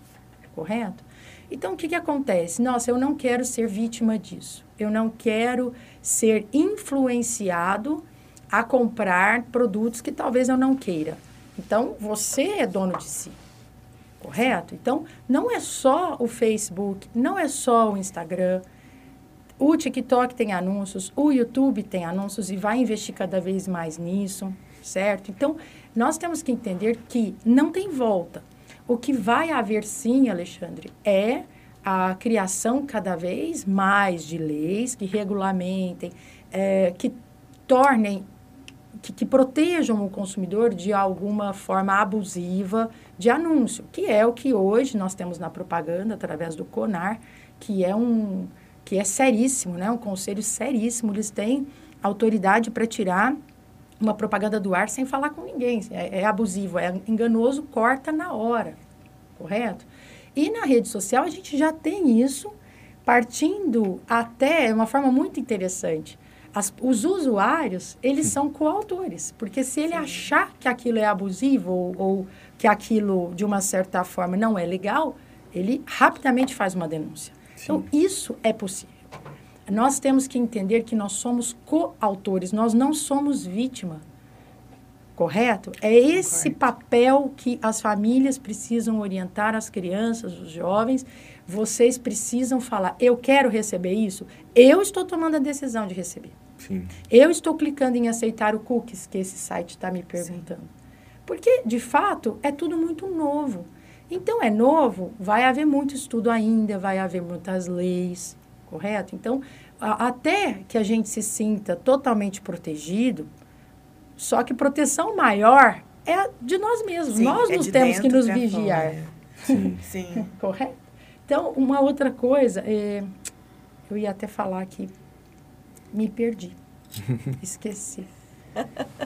S3: correto? Então, o que, que acontece? Nossa, eu não quero ser vítima disso. Eu não quero ser influenciado a comprar produtos que talvez eu não queira. Então, você é dono de si, correto? Então, não é só o Facebook, não é só o Instagram. O TikTok tem anúncios, o YouTube tem anúncios e vai investir cada vez mais nisso, certo? Então, nós temos que entender que não tem volta. O que vai haver sim, Alexandre, é a criação cada vez mais de leis que regulamentem, é, que tornem que, que, protejam o consumidor de alguma forma abusiva de anúncio, que é o que hoje nós temos na propaganda através do CONAR, que é um que é seríssimo, né? Um conselho seríssimo. Eles têm autoridade para tirar uma propaganda do ar sem falar com ninguém. É, é abusivo, é enganoso, corta na hora, correto? E na rede social a gente já tem isso partindo até uma forma muito interessante as, os usuários, eles são coautores, porque se ele Sim. achar que aquilo é abusivo ou, ou, que aquilo, de uma certa forma, não é legal, ele rapidamente faz uma denúncia. Sim. Então, isso é possível. Nós temos que entender que nós somos coautores, nós não somos vítima. Correto? É esse Correto. papel que as famílias precisam orientar as crianças, os jovens. Vocês precisam falar: eu quero receber isso, eu estou tomando a decisão de receber. Sim. Eu estou clicando em aceitar o cookies que esse site está me perguntando. Sim. Porque, de fato, é tudo muito novo. Então, é novo, vai haver muito estudo ainda, vai haver muitas leis, correto? Então, a, até que a gente se sinta totalmente protegido, só que proteção maior é de nós mesmos.
S2: Sim,
S3: nós
S2: é
S3: nos
S2: de
S3: temos que nos vigiar.
S2: fora.
S4: Sim.
S2: Sim.
S3: Correto? Então, uma outra coisa, é, eu ia até falar que me perdi. Esqueci.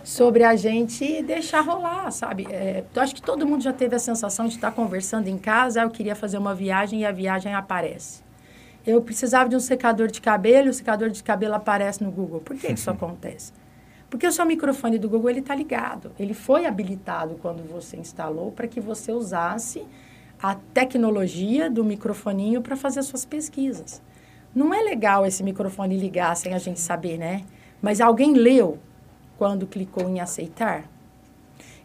S3: Sobre a gente deixar rolar, sabe? É, eu acho que todo mundo já teve a sensação de estar conversando em casa, ah, eu queria fazer uma viagem e a viagem aparece. Eu precisava de um secador de cabelo, o secador de cabelo aparece no Google. Por que isso acontece? Porque o seu microfone do Google ele está ligado. Ele foi habilitado quando você instalou para que você usasse a tecnologia do microfoninho para fazer as suas pesquisas. Não é legal esse microfone ligar sem a gente saber, né? Mas alguém leu quando clicou em aceitar?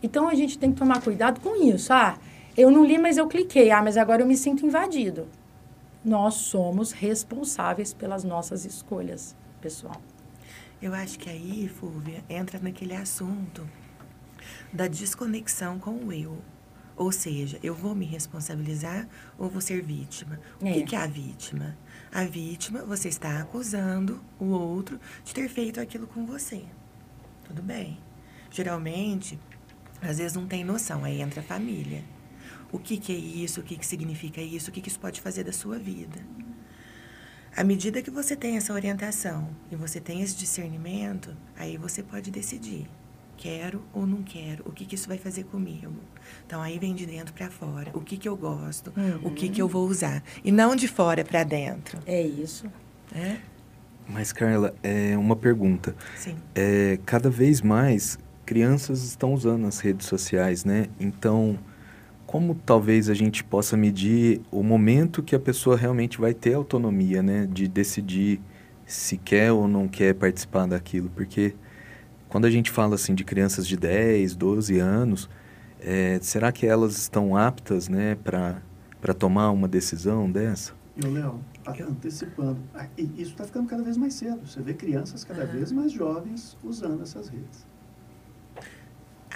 S3: Então a gente tem que tomar cuidado com isso. Ah, eu não li, mas eu cliquei. Ah, mas agora eu me sinto invadido. Nós somos responsáveis pelas nossas escolhas, pessoal.
S2: Eu acho que aí, Fúvia, entra naquele assunto da desconexão com o eu. Ou seja, eu vou me responsabilizar ou vou ser vítima? O
S3: É.
S2: que, que é a vítima? A vítima, você está acusando o outro de ter feito aquilo com você. Tudo bem. Geralmente, às vezes não tem noção, aí entra a família. O que, que é isso? O que, que significa isso? O que, que isso pode fazer da sua vida? À medida que você tem essa orientação e você tem esse discernimento, aí você pode decidir. Quero ou não quero? O que, que isso vai fazer comigo? Então, aí vem de dentro para fora. O que, que eu gosto? O que, que eu vou usar? E não de fora para dentro.
S3: É isso.
S2: Né?
S4: Mas, Carla, é uma pergunta.
S2: Sim.
S4: É, cada vez mais crianças estão usando as redes sociais, né? Então, como talvez a gente possa medir o momento que a pessoa realmente vai ter autonomia, né? De decidir se quer ou não quer participar daquilo? Porque quando a gente fala assim de crianças de 10, 12 anos, é, será que elas estão aptas, né, para tomar uma decisão dessa?
S1: E o Léo, a- antecipando, ah, isso está ficando cada vez mais cedo. Você vê crianças cada vez mais jovens usando essas redes.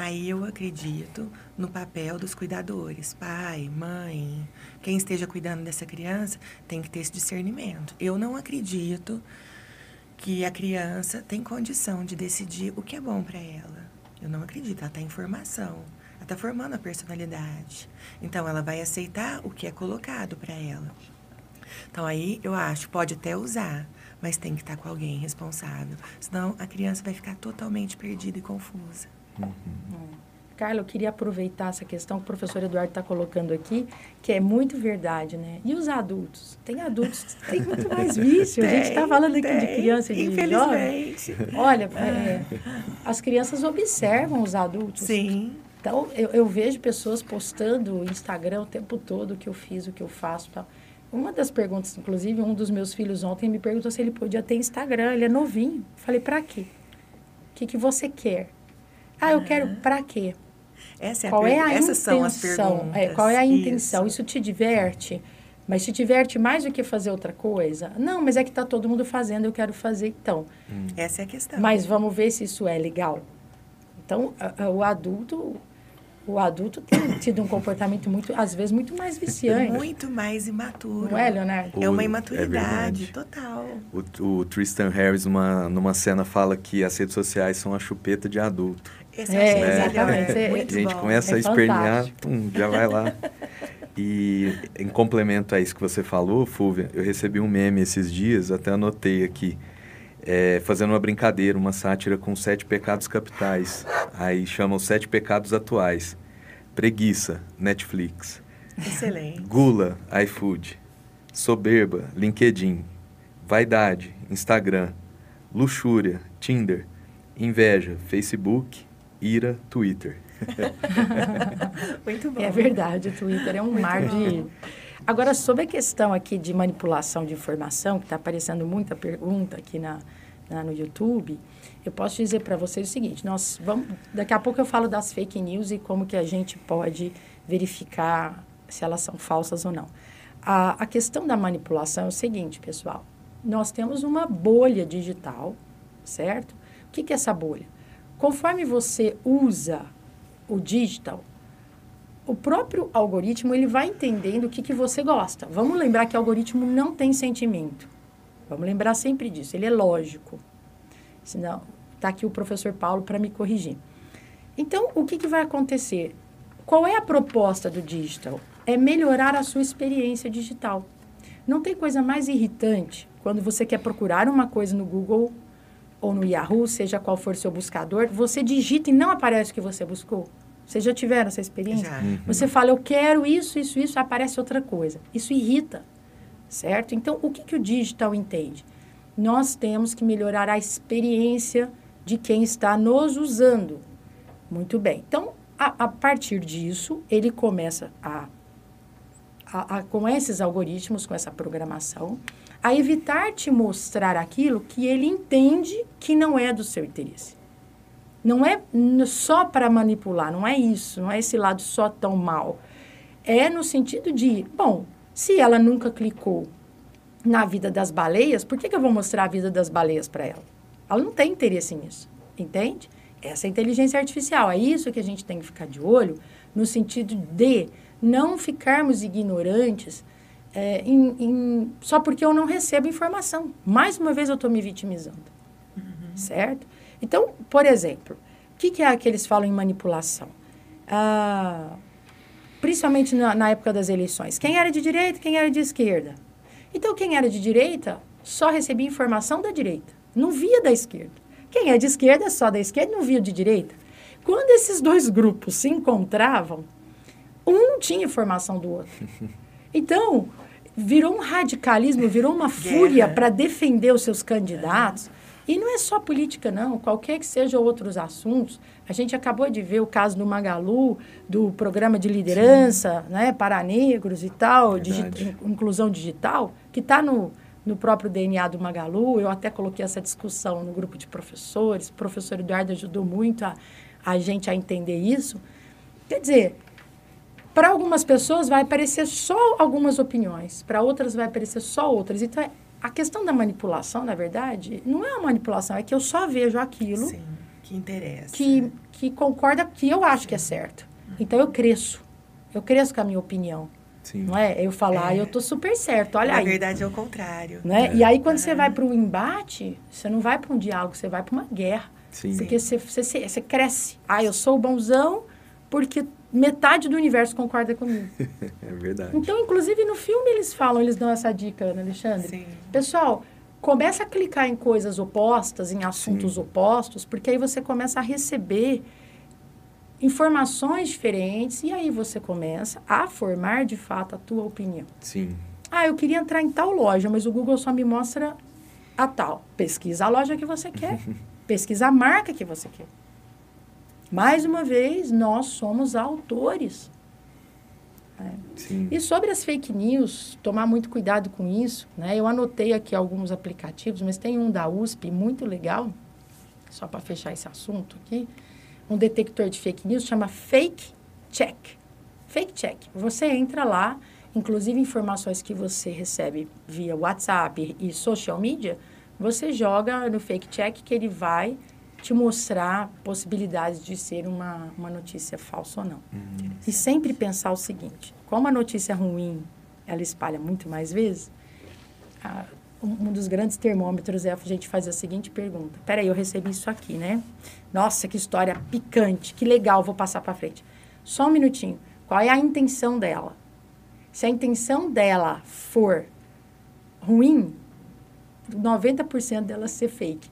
S2: Aí eu acredito no papel dos cuidadores, pai, mãe, quem esteja cuidando dessa criança tem que ter esse discernimento. Eu não acredito que a criança tem condição de decidir o que é bom para ela. Eu não acredito, ela está em formação, ela está formando a personalidade. Então ela vai aceitar o que é colocado para ela. Então aí eu acho, pode até usar, mas tem que estar com alguém responsável. Senão a criança vai ficar totalmente perdida e confusa.
S3: Carla, eu queria aproveitar essa questão que o professor Eduardo está colocando aqui, que é muito verdade, né? E os adultos? Tem adultos que têm muito mais vício. a gente está
S2: Tem,
S3: falando aqui de
S2: tem,
S3: criança e de jovem.
S2: Infelizmente.
S3: Olha, é, as crianças observam os adultos.
S2: Sim.
S3: Então, eu, eu vejo pessoas postando no Instagram o tempo todo o que eu fiz, o que eu faço tal. Uma das perguntas, inclusive, um dos meus filhos ontem me perguntou se ele podia ter Instagram. Ele é novinho. Falei, pra quê? O que, que você quer? Ah, eu quero pra quê?
S2: Essa é a
S3: Qual é a
S2: Essas
S3: intenção?
S2: são as perguntas.
S3: É, qual é a intenção?
S2: Isso.
S3: Isso te diverte? Mas te diverte mais do que fazer outra coisa? Não, mas é que está todo mundo fazendo, eu quero fazer então.
S2: Essa é a questão.
S3: Mas vamos ver se isso é legal. Então, a- a- o adulto, o adulto tem tido um comportamento muito, às vezes, muito mais viciante.
S2: Muito mais imaturo.
S3: Não é, Leonardo?
S2: É uma
S4: É
S2: imaturidade
S4: verdade.
S2: total.
S4: O, o Tristan Harris, numa, numa cena, fala que as redes sociais são a chupeta de adulto.
S2: Esse
S3: É,
S2: é, o
S3: exatamente.
S2: é,
S3: É-
S2: muito
S4: a gente
S2: bom.
S4: começa
S3: É
S4: a espernear, tum, já vai lá. E em complemento a isso que você falou, Fúvia, eu recebi um meme esses dias, até anotei aqui, é, fazendo uma brincadeira, uma sátira com sete pecados capitais. Aí chamam sete pecados atuais. Preguiça, Netflix.
S2: Excelente.
S4: Gula, iFood. Soberba, LinkedIn. Vaidade, Instagram. Luxúria, Tinder. Inveja, Facebook. Ira, Twitter.
S2: Muito bom.
S3: É verdade, o Twitter é um mar de. Agora, sobre a questão aqui de manipulação de informação, que está aparecendo muita pergunta aqui na, na- no YouTube, eu posso dizer para vocês o seguinte: nós vamos. Daqui a pouco eu falo das fake news e como que a gente pode verificar se elas são falsas ou não. A, a questão da manipulação é o seguinte, pessoal: nós temos uma bolha digital, certo? O que, que é essa bolha? Conforme você usa o digital, o próprio algoritmo ele vai entendendo o que, que você gosta. Vamos lembrar que o algoritmo não tem sentimento. Vamos lembrar sempre disso. Ele é lógico. Senão, está aqui o professor Paulo para me corrigir. Então, o que, que vai acontecer? Qual é a proposta do digital? É melhorar a sua experiência digital. Não tem coisa mais irritante quando você quer procurar uma coisa no Google ou no Yahoo, seja qual for seu buscador, você digita e não aparece o que você buscou. Vocês já tiveram essa experiência?
S2: Já.
S4: Uhum.
S3: Você fala, eu quero isso, isso, isso, aparece outra coisa. Isso irrita, certo? Então, o que, que o digital entende? Nós temos que melhorar a experiência de quem está nos usando. Muito bem. Então, a, a partir disso, ele começa a, a, a, com esses algoritmos, com essa programação, a evitar te mostrar aquilo que ele entende que não é do seu interesse. Não é só para manipular, não é isso, não é esse lado só tão mal. É no sentido de, bom, se ela nunca clicou na vida das baleias, por que, que eu vou mostrar a vida das baleias para ela? Ela não tem interesse nisso, entende? Essa é inteligência artificial. É isso que a gente tem que ficar de olho, no sentido de não ficarmos ignorantes é, em- em- só porque eu não recebo informação. Mais uma vez eu estou me vitimizando, certo? Então, por exemplo, o que, que é que eles falam em manipulação? Ah, principalmente na, na época das eleições. Quem era de direita, quem era de esquerda. Então, quem era de direita só recebia informação da direita, não via da esquerda. Quem é de esquerda só da esquerda não via de direita. Quando esses dois grupos se encontravam, um tinha informação do outro. Então, virou um radicalismo, virou uma fúria para defender os seus candidatos. E não é só política, não. Qualquer que sejam outros assuntos. A gente acabou de ver o caso do Magalu, do programa de liderança né, para negros e tal, digi inclusão digital, que está no, no próprio DNA do Magalu. Eu até coloquei essa discussão no grupo de professores. O professor Eduardo ajudou muito a, a gente a entender isso. Quer dizer, para algumas pessoas vai aparecer só algumas opiniões, para outras vai aparecer só outras. Então, é- a questão da manipulação, na verdade, não é uma manipulação, é que eu só vejo aquilo
S2: Sim, que interessa.
S3: que, que concorda que eu acho que é certo. Então, eu cresço. Eu cresço com a minha opinião.
S4: Sim.
S3: Não é? Eu falar, eu tô super certo, olha
S2: Na
S3: aí.
S2: verdade, é o contrário.
S3: Né? E aí, quando você vai para um embate, você não vai para um diálogo, você vai para uma guerra.
S4: Sim.
S3: Porque você, você- você cresce. Ah, eu sou o bonzão porque metade do universo concorda comigo.
S4: É verdade.
S3: Então, inclusive, no filme eles falam, eles dão essa dica, né, Alexandre?
S2: Sim.
S3: Pessoal, começa a clicar em coisas opostas, em assuntos
S4: Sim.
S3: opostos, porque aí você começa a receber informações diferentes e aí você começa a formar, de fato, a tua opinião.
S4: Sim.
S3: Ah, eu queria entrar em tal loja, mas o Google só me mostra a tal. Pesquisa a loja que você quer. Pesquisa a marca que você quer. Mais uma vez, nós somos autores.
S4: Sim.
S3: E sobre as fake news, tomar muito cuidado com isso. Né? Eu anotei aqui alguns aplicativos, mas tem um da USP muito legal, só para fechar esse assunto aqui. Um detector de fake news chama Fake Check. Fake Check. Você entra lá, inclusive informações que você recebe via WhatsApp e social media, você joga no Fake Check que ele vai te mostrar possibilidades de ser uma, uma notícia falsa ou não. E sempre pensar o seguinte: como a notícia ruim ela espalha muito mais vezes, a- um um dos grandes termômetros é a gente fazer a seguinte pergunta: peraí, eu recebi isso aqui, né? Nossa, que história picante, que legal, vou passar para frente. Só um minutinho. Qual é a intenção dela? Se a intenção dela for ruim, 90% dela ser fake.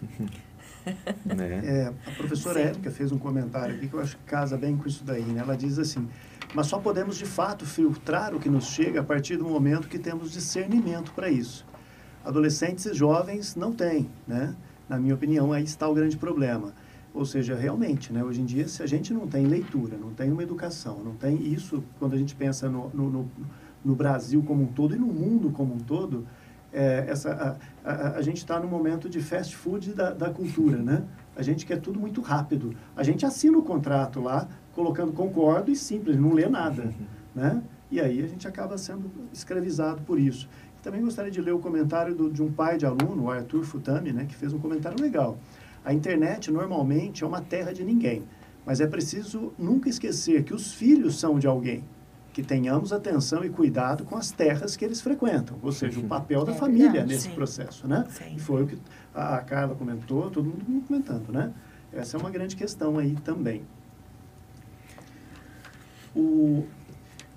S4: Né?
S1: É, a professora
S2: Sim.
S1: Érica fez um comentário aqui que eu acho que casa bem com isso daí. Né? Ela diz assim, mas só podemos de fato filtrar o que nos chega a partir do momento que temos discernimento para isso. Adolescentes e jovens não têm, né? Na minha opinião, aí está o grande problema. Ou seja, realmente, né? Hoje em dia, se a gente não tem leitura, não tem uma educação, não tem isso, quando a gente pensa no, no, no, no Brasil como um todo e no mundo como um todo, é, essa, a, a, a gente está no momento de fast food da, da cultura, né? A gente quer tudo muito rápido. A gente assina o contrato lá, colocando concordo e simples, não lê nada, né? E aí a gente acaba sendo escravizado por isso. Também gostaria de ler o comentário do, de um pai de aluno, o Arthur Futami, né? Que fez um comentário legal. A internet normalmente é uma terra de ninguém, mas é preciso nunca esquecer que os filhos são de alguém. Que tenhamos atenção e cuidado com as terras que eles frequentam, ou seja, o papel da
S3: É
S1: família
S3: verdade,
S1: nesse
S2: sim.
S1: processo, né?
S2: Sim.
S1: E foi o que a a Carla comentou, todo mundo comentando, né? Essa é uma grande questão aí também. O,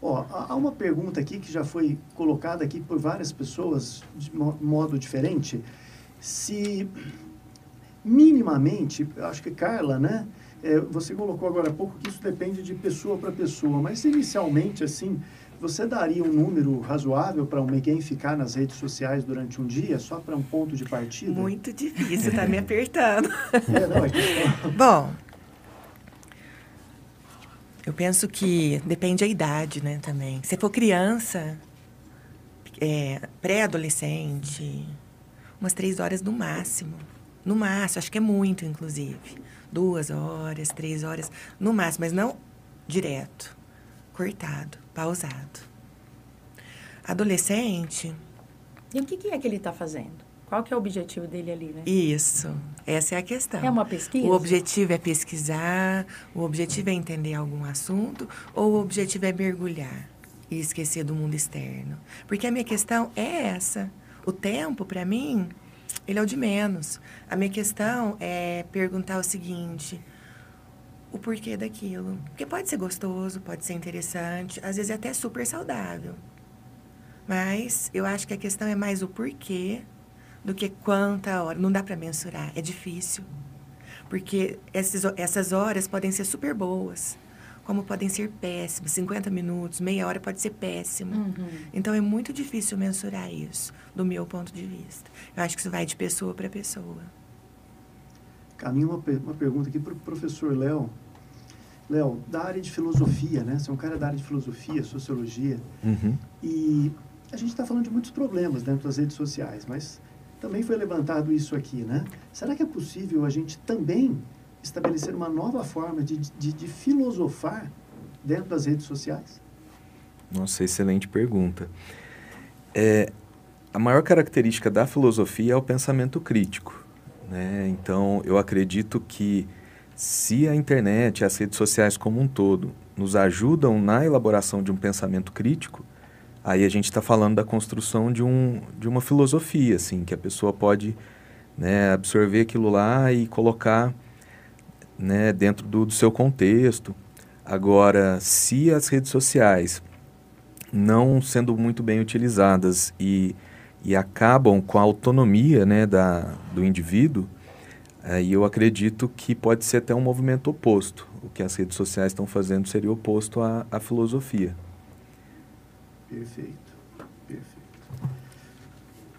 S1: ó, há uma pergunta aqui que já foi colocada aqui por várias pessoas de modo diferente. Se minimamente, acho que Carla, né? É, você colocou agora há pouco que isso depende de pessoa para pessoa, mas inicialmente, assim, você daria um número razoável para alguém ficar nas redes sociais durante um dia, só para um ponto de partida?
S2: Muito difícil, está me apertando.
S1: é, não, é que...
S2: Bom, eu penso que depende da idade, né, também. Se for criança, é, pré-adolescente, umas três horas no máximo. No máximo, acho que é muito, inclusive. Duas horas, três horas, no máximo, mas não direto. Cortado, pausado. Adolescente.
S3: E o que, que é que ele está fazendo? Qual que é o objetivo dele ali, né?
S2: Isso, essa é a questão.
S3: É uma pesquisa?
S2: O objetivo é pesquisar, o objetivo é entender algum assunto, ou o objetivo é mergulhar e esquecer do mundo externo? Porque a minha questão é essa. O tempo, para mim, ele é o de menos. A minha questão é perguntar o seguinte: o porquê daquilo? Porque pode ser gostoso, pode ser interessante, às vezes é até super saudável. Mas eu acho que a questão é mais o porquê do que quanta hora. Não dá para mensurar, é difícil. Porque esses, essas horas podem ser super boas, como podem ser péssimas. 50 minutos, meia hora pode ser péssimo. Uhum. Então é muito difícil mensurar isso, do meu ponto de vista. Eu acho que isso vai de pessoa para pessoa.
S1: Caminho uma, uma pergunta aqui para o professor Léo. Léo, da área de filosofia, né? Você é um cara da área de filosofia, sociologia.
S4: Uhum.
S1: E a gente está falando de muitos problemas dentro das redes sociais, mas também foi levantado isso aqui, né? Será que é possível a gente também estabelecer uma nova forma de, de, de filosofar dentro das redes sociais?
S4: Nossa, excelente pergunta. É, a maior característica da filosofia é o pensamento crítico. Né? Então, eu acredito que se a internet, as redes sociais como um todo, nos ajudam na elaboração de um pensamento crítico, Aí a gente está falando da construção de, um, de uma filosofia, assim, que a pessoa pode né, absorver aquilo lá e colocar né, dentro do, do seu contexto. Agora, se as redes sociais não sendo muito bem utilizadas e, e acabam com a autonomia né, da, do indivíduo, aí eu acredito que pode ser até um movimento oposto. O que as redes sociais estão fazendo seria oposto à, à filosofia.
S1: Perfeito, perfeito.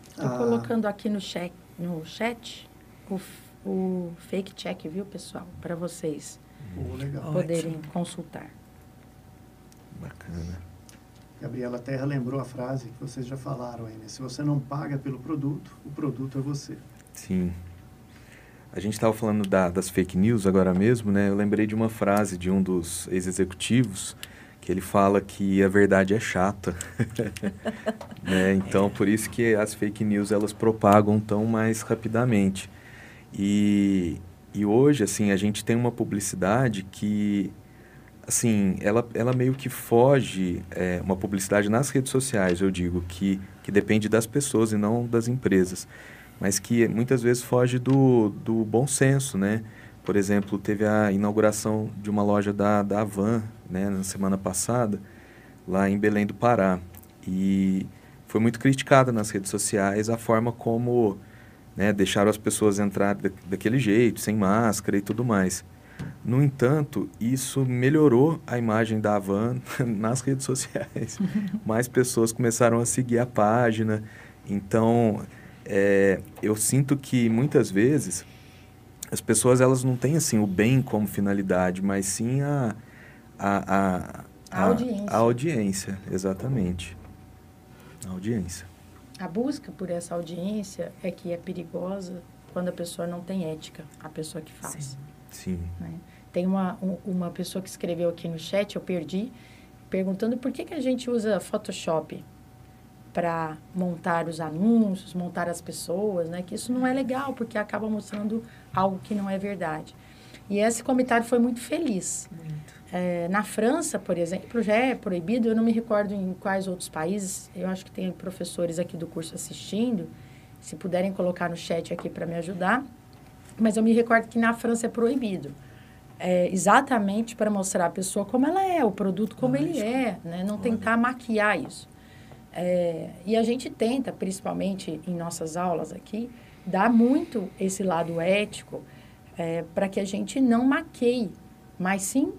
S3: Estou ah. colocando aqui no chat, no chat o, o fake check, viu, pessoal? Para vocês
S1: oh,
S3: poderem Ótimo. consultar.
S4: Bacana.
S1: Gabriela Terra lembrou a frase que vocês já falaram aí, né? Se você não paga pelo produto, o produto é você.
S4: Sim. A gente estava falando da, das fake news agora mesmo, né? Eu lembrei de uma frase de um dos ex-executivos que ele fala que a verdade é chata. né? Então, por isso que as fake news elas propagam tão mais rapidamente. E, e hoje, assim, a gente tem uma publicidade que, assim, ela, ela meio que foge, é, uma publicidade nas redes sociais, eu digo, que, que depende das pessoas e não das empresas, mas que muitas vezes foge do, do bom senso, né? Por exemplo, teve a inauguração de uma loja da, da Avan, né, na semana passada, lá em Belém do Pará. E foi muito criticada nas redes sociais a forma como né, deixaram as pessoas entrar da, daquele jeito, sem máscara e tudo mais. No entanto, isso melhorou a imagem da Avan nas redes sociais. Mais pessoas começaram a seguir a página. Então, é, eu sinto que muitas vezes as pessoas elas não têm assim o bem como finalidade, mas sim a, a, a,
S3: a, audiência.
S4: A audiência, exatamente. A audiência.
S3: A busca por essa audiência é que é perigosa quando a pessoa não tem ética, a pessoa que faz.
S4: Sim. Sim.
S3: Né? Tem uma, um, uma pessoa que escreveu aqui no chat, eu perdi, perguntando por que, que a gente usa Photoshop para montar os anúncios, montar as pessoas, né? Que isso não é legal, porque acaba mostrando algo que não é verdade. E esse comentário foi muito feliz. Muito. É, na França, por exemplo, já é proibido, eu não me recordo em quais outros países, eu acho que tem professores aqui do curso assistindo, se puderem colocar no chat aqui para me ajudar. Mas eu me recordo que na França é proibido. É exatamente para mostrar a pessoa como ela é, o produto como ele é, né? não tentar maquiar isso. É, e a gente tenta, principalmente em nossas aulas aqui, dar muito esse lado ético é, para que a gente não maqueie, mas sim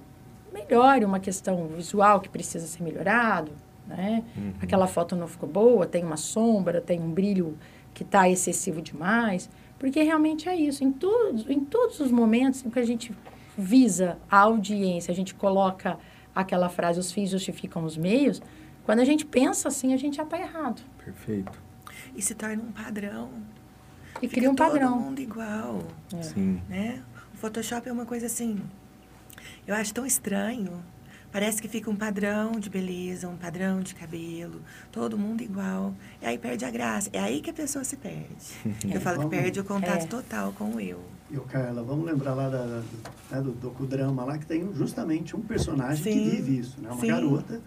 S3: melhore uma questão visual que precisa ser melhorado, né? Uhum. Aquela foto não ficou boa, tem uma sombra, tem um brilho que está excessivo demais, porque realmente é isso. Em todos, em todos os momentos em que a gente visa a audiência, a gente coloca aquela frase, os fins justificam os meios, quando a gente pensa assim, a gente já está errado.
S4: Perfeito.
S2: E se torna um padrão.
S3: E cria um padrão.
S2: Todo mundo igual.
S4: É. Sim.
S2: Né? O Photoshop é uma coisa assim, eu acho tão estranho. Parece que fica um padrão de beleza, um padrão de cabelo, todo mundo igual. E aí perde a graça. É aí que a pessoa se perde. Eu falo que perde o contato é. total com o eu.
S1: E o Carla, vamos lembrar lá da, né, do docudrama lá que tem justamente um personagem Sim. que vive isso, né? Uma Sim. garota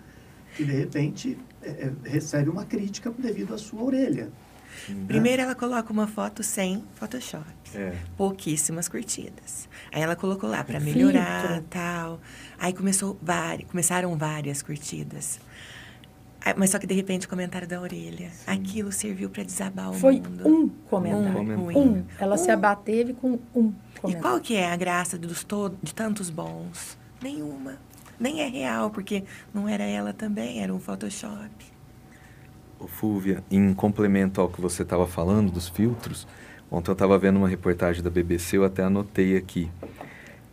S1: que de repente é, é recebe uma crítica devido à sua orelha.
S2: Né? Primeiro ela coloca uma foto sem Photoshop. É. Pouquíssimas curtidas. Aí ela colocou lá para melhorar Filtro. tal. Aí começou várias, começaram várias curtidas. Mas só que de repente o comentário da orelha. Sim. Aquilo serviu para desabar o
S3: Foi
S2: mundo.
S3: Foi um comentário. Um, um. Ela um. se abateve com um comentário.
S2: E qual que é a graça dos de tantos bons? Nenhuma. Nem é real, porque não era ela também, era um Photoshop.
S4: Fúvia, em complemento ao que você estava falando dos filtros, ontem eu estava vendo uma reportagem da BBC, eu até anotei aqui,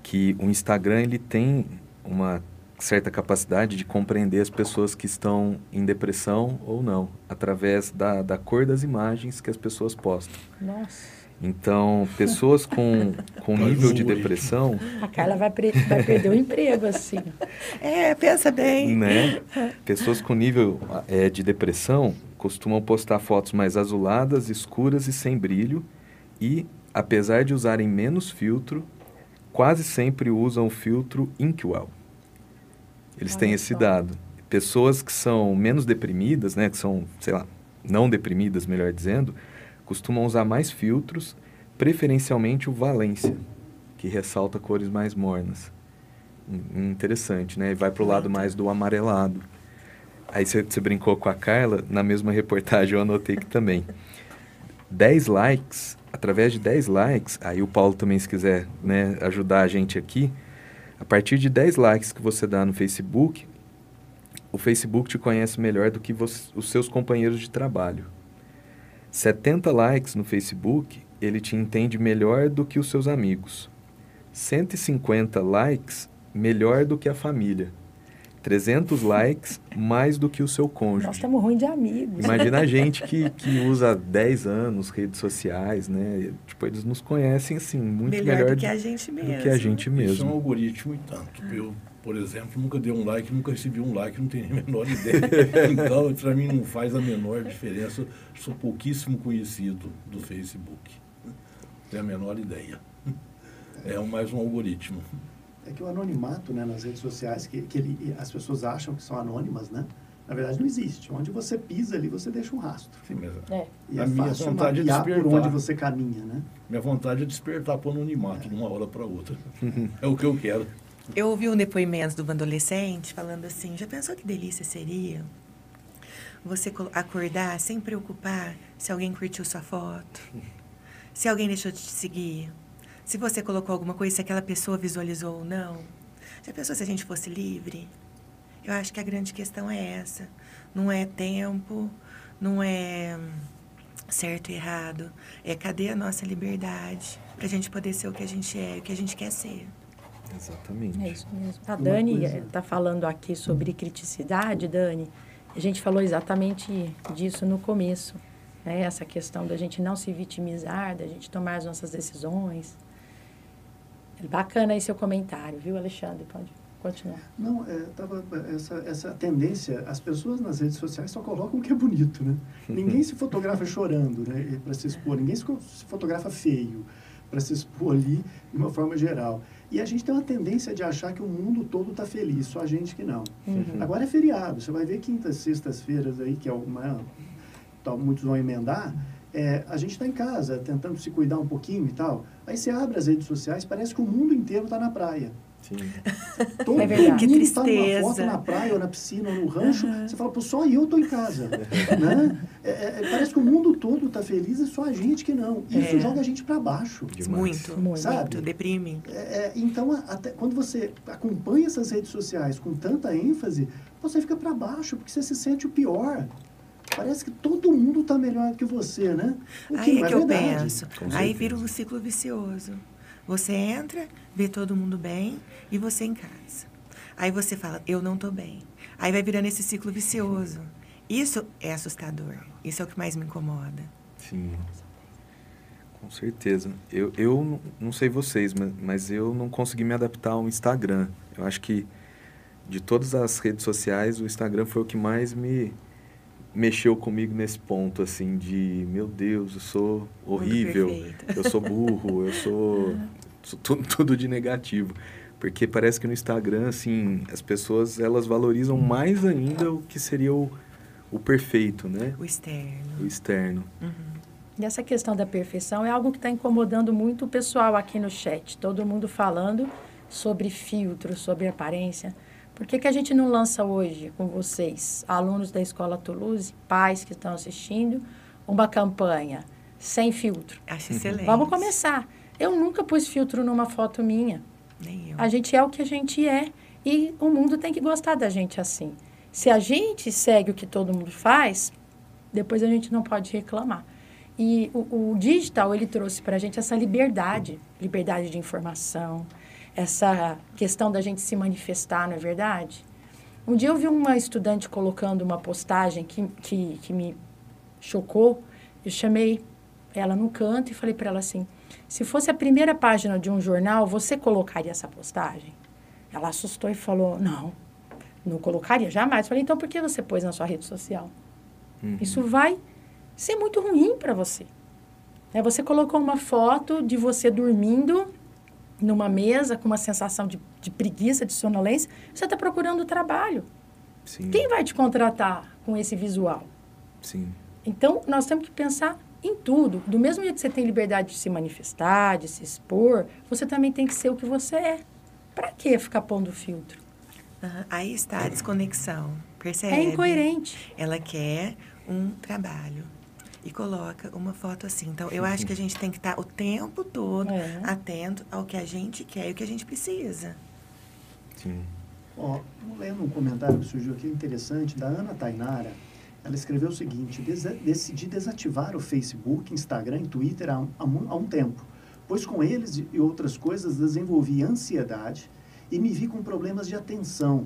S4: que o Instagram ele tem uma certa capacidade de compreender as pessoas que estão em depressão ou não, através da, da cor das imagens que as pessoas postam.
S3: Nossa.
S4: Então, pessoas com, com nível de depressão.
S3: A Carla vai, vai perder o emprego, assim.
S2: É, pensa bem.
S4: Né? Pessoas com nível é, de depressão costumam postar fotos mais azuladas, escuras e sem brilho. E, apesar de usarem menos filtro, quase sempre usam o filtro Inkwell. Eles Olha têm esse só. dado. Pessoas que são menos deprimidas, né, que são, sei lá, não deprimidas, melhor dizendo, costumam usar mais filtros, preferencialmente o Valência, que ressalta cores mais mornas. Interessante, né? E vai para o lado mais do amarelado. Aí você brincou com a Carla, na mesma reportagem eu anotei que também. 10 likes, através de 10 likes, aí o Paulo também, se quiser né, ajudar a gente aqui, a partir de 10 likes que você dá no Facebook, o Facebook te conhece melhor do que você, os seus companheiros de trabalho. 70 likes no Facebook, ele te entende melhor do que os seus amigos. 150 likes, melhor do que a família. 300 likes, mais do que o seu cônjuge.
S3: Nós estamos ruins de amigos.
S4: Imagina a gente que, que usa 10 anos redes sociais, né? Tipo, eles nos conhecem, assim, muito melhor, melhor
S2: do que a gente mesmo.
S4: Do que a gente mesmo. Isso
S5: é um algoritmo e tanto. Eu por exemplo, nunca dei um like, nunca recebi um like, não tenho a menor ideia. então, para mim não faz a menor diferença. Sou pouquíssimo conhecido do Facebook. Tenho a menor ideia. É mais um algoritmo.
S1: É que o anonimato né, nas redes sociais, que, que ele, as pessoas acham que são anônimas, né? Na verdade, não existe. Onde você pisa ali, você deixa um rastro.
S5: Sim, mas
S3: é.
S1: E a é minha vontade é despertar. por onde você caminha, né?
S5: Minha vontade é despertar para o anonimato é. de uma hora para outra. é o que eu quero.
S2: Eu ouvi um depoimento de um adolescente falando assim: já pensou que delícia seria você acordar sem preocupar se alguém curtiu sua foto, se alguém deixou de te seguir, se você colocou alguma coisa, se aquela pessoa visualizou ou não? Já pensou se a gente fosse livre? Eu acho que a grande questão é essa. Não é tempo, não é certo e errado. É cadê a nossa liberdade para a gente poder ser o que a gente é, o que a gente quer ser.
S4: Exatamente.
S3: É isso mesmo. A Dani está falando aqui sobre criticidade, Dani. A gente falou exatamente disso no começo. Né? Essa questão da gente não se vitimizar, da gente tomar as nossas decisões. É bacana aí seu comentário, viu, Alexandre? Pode continuar.
S1: Não, é, tava essa, essa tendência, as pessoas nas redes sociais só colocam o que é bonito, né? ninguém se fotografa chorando, né, para se expor, ninguém se fotografa feio para se expor ali de uma forma geral. E a gente tem uma tendência de achar que o mundo todo está feliz, só a gente que não. Uhum. Agora é feriado, você vai ver quintas, sextas-feiras aí, que é uma, tal, muitos vão emendar, É, a gente está em casa, tentando se cuidar um pouquinho e tal. Aí você abre as redes sociais, parece que o mundo inteiro está na praia.
S4: Sim.
S1: Todo
S3: É verdade.
S2: Que
S1: mundo está numa
S2: tristeza.
S1: foto na praia, ou na piscina, ou no rancho. Você fala, pô, só eu estou em casa. né? É, é, parece que o mundo todo está feliz e só a gente que não. Isso
S2: É.
S1: joga a gente para baixo.
S4: Demais.
S2: Muito,
S3: Muito.
S1: Sabe?
S2: muito. Deprime.
S1: É, é, então, até quando você acompanha essas redes sociais com tanta ênfase, você fica para baixo, porque você se sente o pior. Parece que todo mundo está melhor que você, né? O que
S2: Aí
S1: não
S2: é
S1: é
S2: que eu
S1: verdade.
S2: penso.
S4: Com
S2: Aí vira um ciclo vicioso. Você entra, vê todo mundo bem e você em casa. Aí você fala, eu não tô bem. Aí vai virando esse ciclo vicioso. Isso é assustador. Isso é o que mais me incomoda.
S4: Sim. Com certeza. Eu, eu não- sei vocês, mas, mas eu não consegui me adaptar ao Instagram. Eu acho que de todas as redes sociais, o Instagram foi o que mais me mexeu comigo nesse ponto, assim, de meu Deus, eu sou horrível, eu sou burro, eu sou tudo, tudo de negativo. Porque parece que no Instagram, assim, as pessoas, elas valorizam mais ainda o que seria o, o perfeito, né?
S2: O externo.
S4: O externo.
S3: E essa questão da perfeição é algo que está incomodando muito o pessoal aqui no chat. Todo mundo falando sobre filtro, sobre aparência. Por que, que a gente não lança hoje com vocês, alunos da Escola Toulouse, pais que estão assistindo, uma campanha sem filtro?
S2: Acho excelente.
S3: Vamos começar. Eu nunca pus filtro numa foto minha.
S2: Nem eu.
S3: A gente é o que a gente é e o mundo tem que gostar da gente assim. Se a gente segue o que todo mundo faz, depois a gente não pode reclamar. E o, o digital, ele trouxe para a gente essa liberdade, liberdade de informação, essa questão da gente se manifestar, não é verdade? Um dia eu vi uma estudante colocando uma postagem que, que, que me chocou. Eu chamei ela no canto e falei para ela assim: se fosse a primeira página de um jornal, você colocaria essa postagem? Ela assustou e falou: não, não colocaria jamais. Eu falei: então por que você pôs na sua rede social?
S4: Uhum.
S3: Isso vai ser muito ruim para você. Né, Você colocou uma foto de você dormindo numa mesa com uma sensação de, de preguiça, de sonolência. Você está procurando trabalho.
S4: Sim.
S3: Quem vai te contratar com esse visual?
S4: Sim.
S3: Então, nós temos que pensar em tudo. Do mesmo jeito que você tem liberdade de se manifestar, de se expor, você também tem que ser o que você é. Para que ficar pondo filtro?
S2: Aham, Aí está a desconexão. Percebe?
S3: É incoerente.
S2: Ela quer um trabalho e coloca uma foto assim. Então, eu acho que a gente tem que estar o tempo todo
S3: É.
S2: atento ao que a gente quer e o que a gente precisa.
S4: Sim.
S1: Ó, lendo um comentário que surgiu aqui interessante, da Ana Tainara, ela escreveu o seguinte, "Desa- decidi desativar o Facebook, Instagram e Twitter há um, há um tempo, pois com eles e outras coisas desenvolvi ansiedade e me vi com problemas de atenção.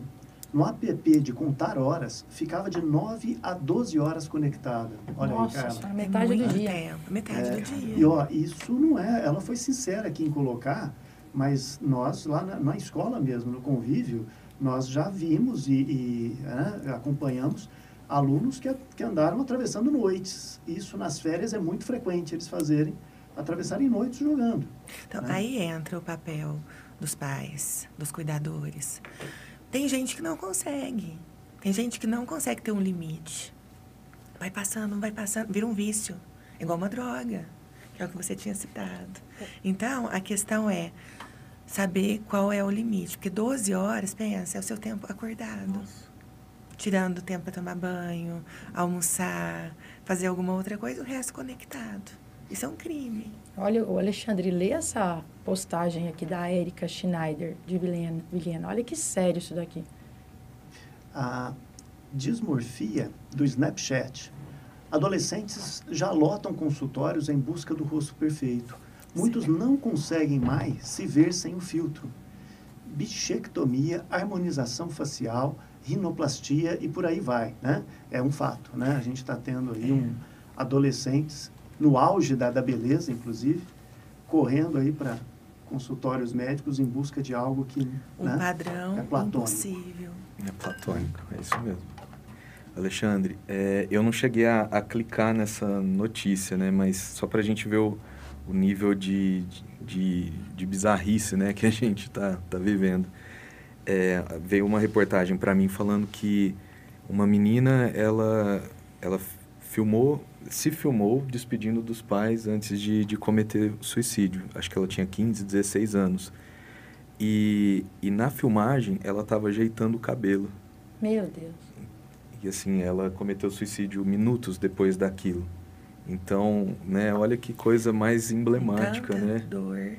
S1: No app de contar horas, ficava de 9 a 12 horas conectada. Olha
S3: Nossa,
S1: aí, cara.
S3: só metade
S2: é
S3: do dia.
S2: Tempo, metade do dia.
S1: E ó, isso não é. Ela foi sincera aqui em colocar, mas nós lá na, na escola mesmo, no convívio, nós já vimos e, e, né, acompanhamos alunos que, que andaram atravessando noites. Isso nas férias é muito frequente eles fazerem, atravessarem noites jogando.
S2: Então,
S1: né?
S2: aí entra o papel dos pais, dos cuidadores. Tem gente que não consegue. Tem gente que não consegue ter um limite. Vai passando, vai passando, vira um vício. Igual uma droga, que é o que você tinha citado. Então, a questão é saber qual é o limite. Porque 12 horas, pensa, é o seu tempo acordado. Tirando tempo para tomar banho, almoçar, fazer alguma outra coisa, o resto conectado. Isso é um crime.
S3: Olha, o Alexandre, lê essa postagem aqui da Erika Schneider, de Vilhena. Vilhena. Olha que sério isso daqui.
S1: A dismorfia do Snapchat. Adolescentes já lotam consultórios em busca do rosto perfeito. Muitos não conseguem mais se ver sem o filtro. Bichectomia, harmonização facial, rinoplastia e por aí vai, né? É um fato, né? A gente está tendo aí um adolescentes no auge da, da beleza, inclusive, correndo aí para consultórios médicos em busca de algo que,
S2: Um
S1: né?
S2: padrão
S1: É platônico.
S2: impossível.
S4: É platônico, é isso mesmo. Alexandre, é, eu não cheguei a, a clicar nessa notícia, né? Mas só para a gente ver o, o nível de, de, de bizarrice né, que a gente está tá vivendo. É, veio uma reportagem para mim falando que uma menina, ela, ela filmou, se filmou despedindo dos pais antes de, de cometer suicídio. Acho que ela tinha 15, 16 anos. E, e na filmagem ela estava ajeitando o cabelo.
S3: Meu Deus.
S4: E assim, ela cometeu suicídio minutos depois daquilo. Então, né, olha que coisa mais emblemática,
S2: tanta
S4: né?
S2: dor,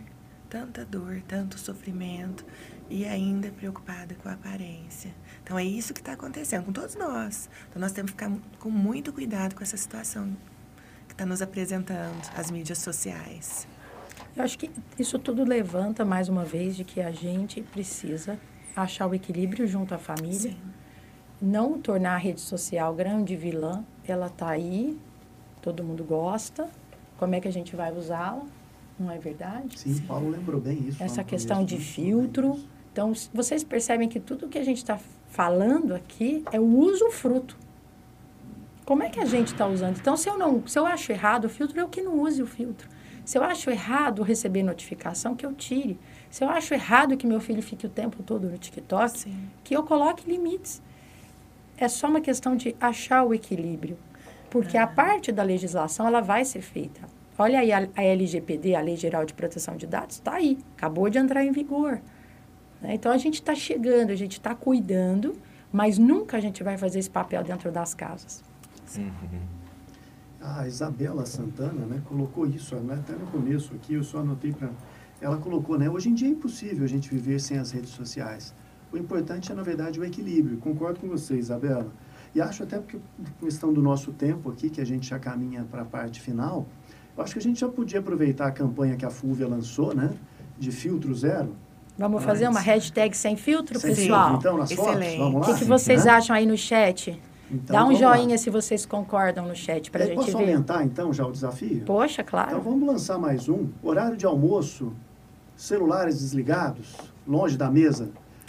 S2: tanta dor, tanto sofrimento e ainda preocupada com a aparência. Então é isso que está acontecendo com todos nós. Então nós temos que ficar com muito cuidado com essa situação que está nos apresentando as mídias sociais.
S3: Eu acho que isso tudo levanta mais uma vez de que a gente precisa achar o equilíbrio junto à família,
S2: Sim.
S3: não tornar a rede social grande vilã. Ela está aí, todo mundo gosta. Como é que a gente vai usá-la? Não é verdade?
S1: Sim, Paulo lembrou bem isso.
S3: Essa questão de
S1: né?
S3: filtro. Então, vocês percebem que tudo que a gente está falando aqui é o uso fruto. Como é que a gente está usando? Então, se eu não, se eu acho errado o filtro, eu que não use o filtro. Se eu acho errado receber notificação, que eu tire. Se eu acho errado que meu filho fique o tempo todo no TikTok,
S2: Sim.
S3: que eu coloque limites. É só uma questão de achar o equilíbrio. Porque a parte da legislação, ela vai ser feita. Olha aí a, a LGPD, a Lei Geral de Proteção de Dados, está aí. Acabou de entrar em vigor. Né? Então, a gente está chegando, a gente está cuidando, mas nunca a gente vai fazer esse papel dentro das casas.
S1: A Isabela Santana, né, colocou isso, né, até no começo aqui, eu só anotei para... Ela colocou, né, hoje em dia é impossível a gente viver sem as redes sociais. O importante é, na verdade, o equilíbrio. Concordo com você, Isabela. E acho até porque, questão do nosso tempo aqui, que a gente já caminha para a parte final, eu acho que a gente já podia aproveitar a campanha que a Fúvia lançou, né, de filtro zero.
S3: Vamos fazer uma hashtag sem filtro,
S1: Sem
S3: pessoal?
S1: filtro, então, nas fotos,
S2: Excelente.
S1: vamos
S3: O
S1: lá?
S3: que, que vocês
S1: Né?
S3: acham aí no chat?
S1: Então,
S3: Dá um
S1: vamos lá.
S3: joinha se vocês concordam no chat para a
S1: É,
S3: gente
S1: Posso
S3: ver.
S1: aumentar, então, já o desafio?
S3: Poxa,
S1: Então
S3: claro.
S1: vamos lançar mais um. Horário de almoço, celulares desligados, longe da mesa.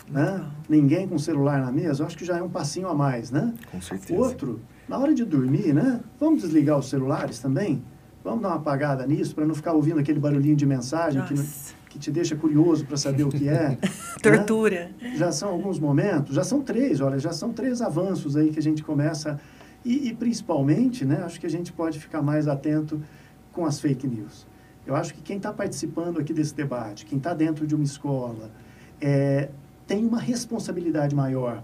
S1: Né? Ninguém com celular na mesa, eu acho que já é um passinho a mais, né?
S4: Com certeza.
S1: Outro, na hora de dormir, né? Vamos desligar os celulares também? Vamos dar uma apagada nisso para não ficar ouvindo aquele barulhinho de mensagem que, não-
S2: Nossa.
S1: Que te deixa curioso para saber o que é. né?
S2: Tortura.
S1: já são alguns momentos, já são três, olha, já são três avanços aí que a gente começa. E, e principalmente, né, acho que a gente pode ficar mais atento com as fake news. Eu acho que quem está participando aqui desse debate, quem está dentro de uma escola, é, tem uma responsabilidade maior.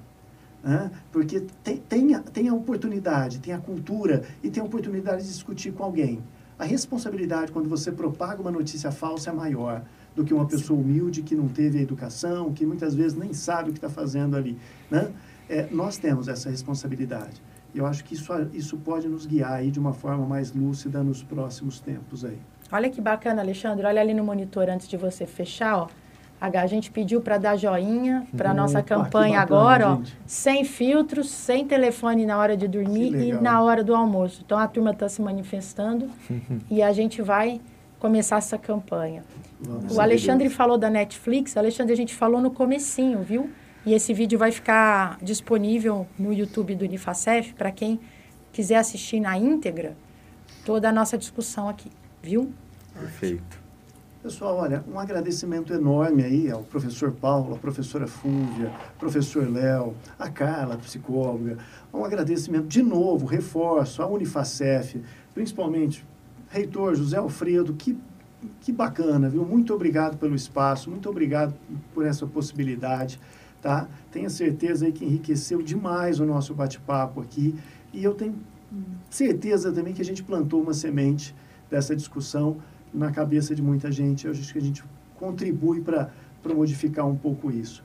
S1: Né? Porque tem, tem, a, tem a oportunidade, tem a cultura e tem a oportunidade de discutir com alguém. A responsabilidade, quando você propaga uma notícia falsa, é maior do que uma pessoa humilde que não teve a educação, que muitas vezes nem sabe o que está fazendo ali. Né? É, nós temos essa responsabilidade. Eu acho que isso, isso pode nos guiar aí de uma forma mais lúcida nos próximos tempos aí.
S3: Olha que bacana, Alexandre. Olha ali no monitor antes de você fechar, ó. A gente pediu para dar joinha para nossa campanha
S1: bacana,
S3: agora, ó, sem filtros, sem telefone na hora de dormir e na hora do almoço. Então a turma está se manifestando e a gente vai começar essa campanha.
S1: Vamos
S3: O Alexandre falou da Netflix. Alexandre, a gente falou no comecinho, viu? E esse vídeo vai ficar disponível no YouTube do Unifacef para quem quiser assistir na íntegra toda a nossa discussão aqui, viu?
S4: Perfeito.
S1: Pessoal, olha, um agradecimento enorme aí ao professor Paulo, à professora Fúvia, professor Léo, a Carla, a psicóloga. Um agradecimento de novo, reforço, à Unifacef, principalmente reitor José Alfredo, que, que bacana, viu? Muito obrigado pelo espaço, muito obrigado por essa possibilidade, tá? Tenha certeza aí que enriqueceu demais o nosso bate-papo aqui e eu tenho certeza também que a gente plantou uma semente dessa discussão na cabeça de muita gente. Eu acho que a gente contribui para modificar um pouco isso.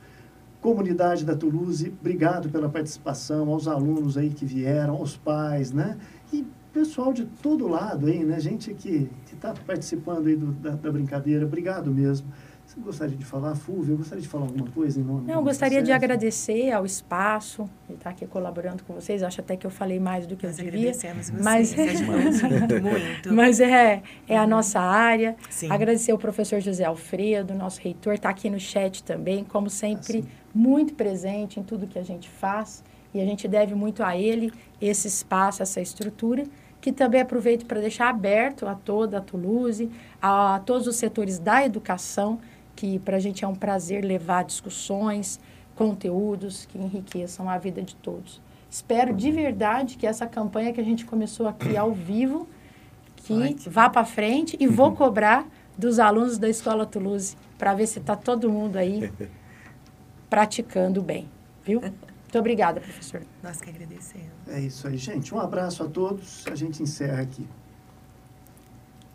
S1: Comunidade da Toulouse, obrigado pela participação, aos alunos aí que vieram, aos pais, né? E pessoal de todo lado aí, né? Gente que está participando aí do, da, da brincadeira, obrigado mesmo. Você gostaria de falar? Eu gostaria de falar alguma coisa em nome
S3: Não, eu
S1: do
S3: gostaria de
S1: Unicef?
S3: agradecer ao espaço de estar aqui colaborando com vocês. Acho até que eu falei mais do que eu
S2: Nós
S3: devia.
S2: agradecemos vocês.
S3: Mas-
S2: ajudamos muito, muito.
S3: Mas é, é a nossa área.
S2: Sim.
S3: Agradecer ao professor José Alfredo, nosso reitor, está aqui no chat também, como sempre,
S1: sim.
S3: muito presente em tudo que a gente faz. E a gente deve muito a ele esse espaço, essa estrutura, que também aproveito para deixar aberto a toda a Toulouse, a todos os setores da educação, que para a gente é um prazer levar discussões, conteúdos que enriqueçam a vida de todos. Espero de verdade que essa campanha que a gente começou aqui ao vivo, que vá para frente e vou cobrar dos alunos da Escola Toulouse para ver se está todo mundo aí praticando bem, viu? Muito obrigada, professor.
S2: Nós que agradecemos.
S1: É isso aí, gente. Um abraço a todos. A gente encerra aqui.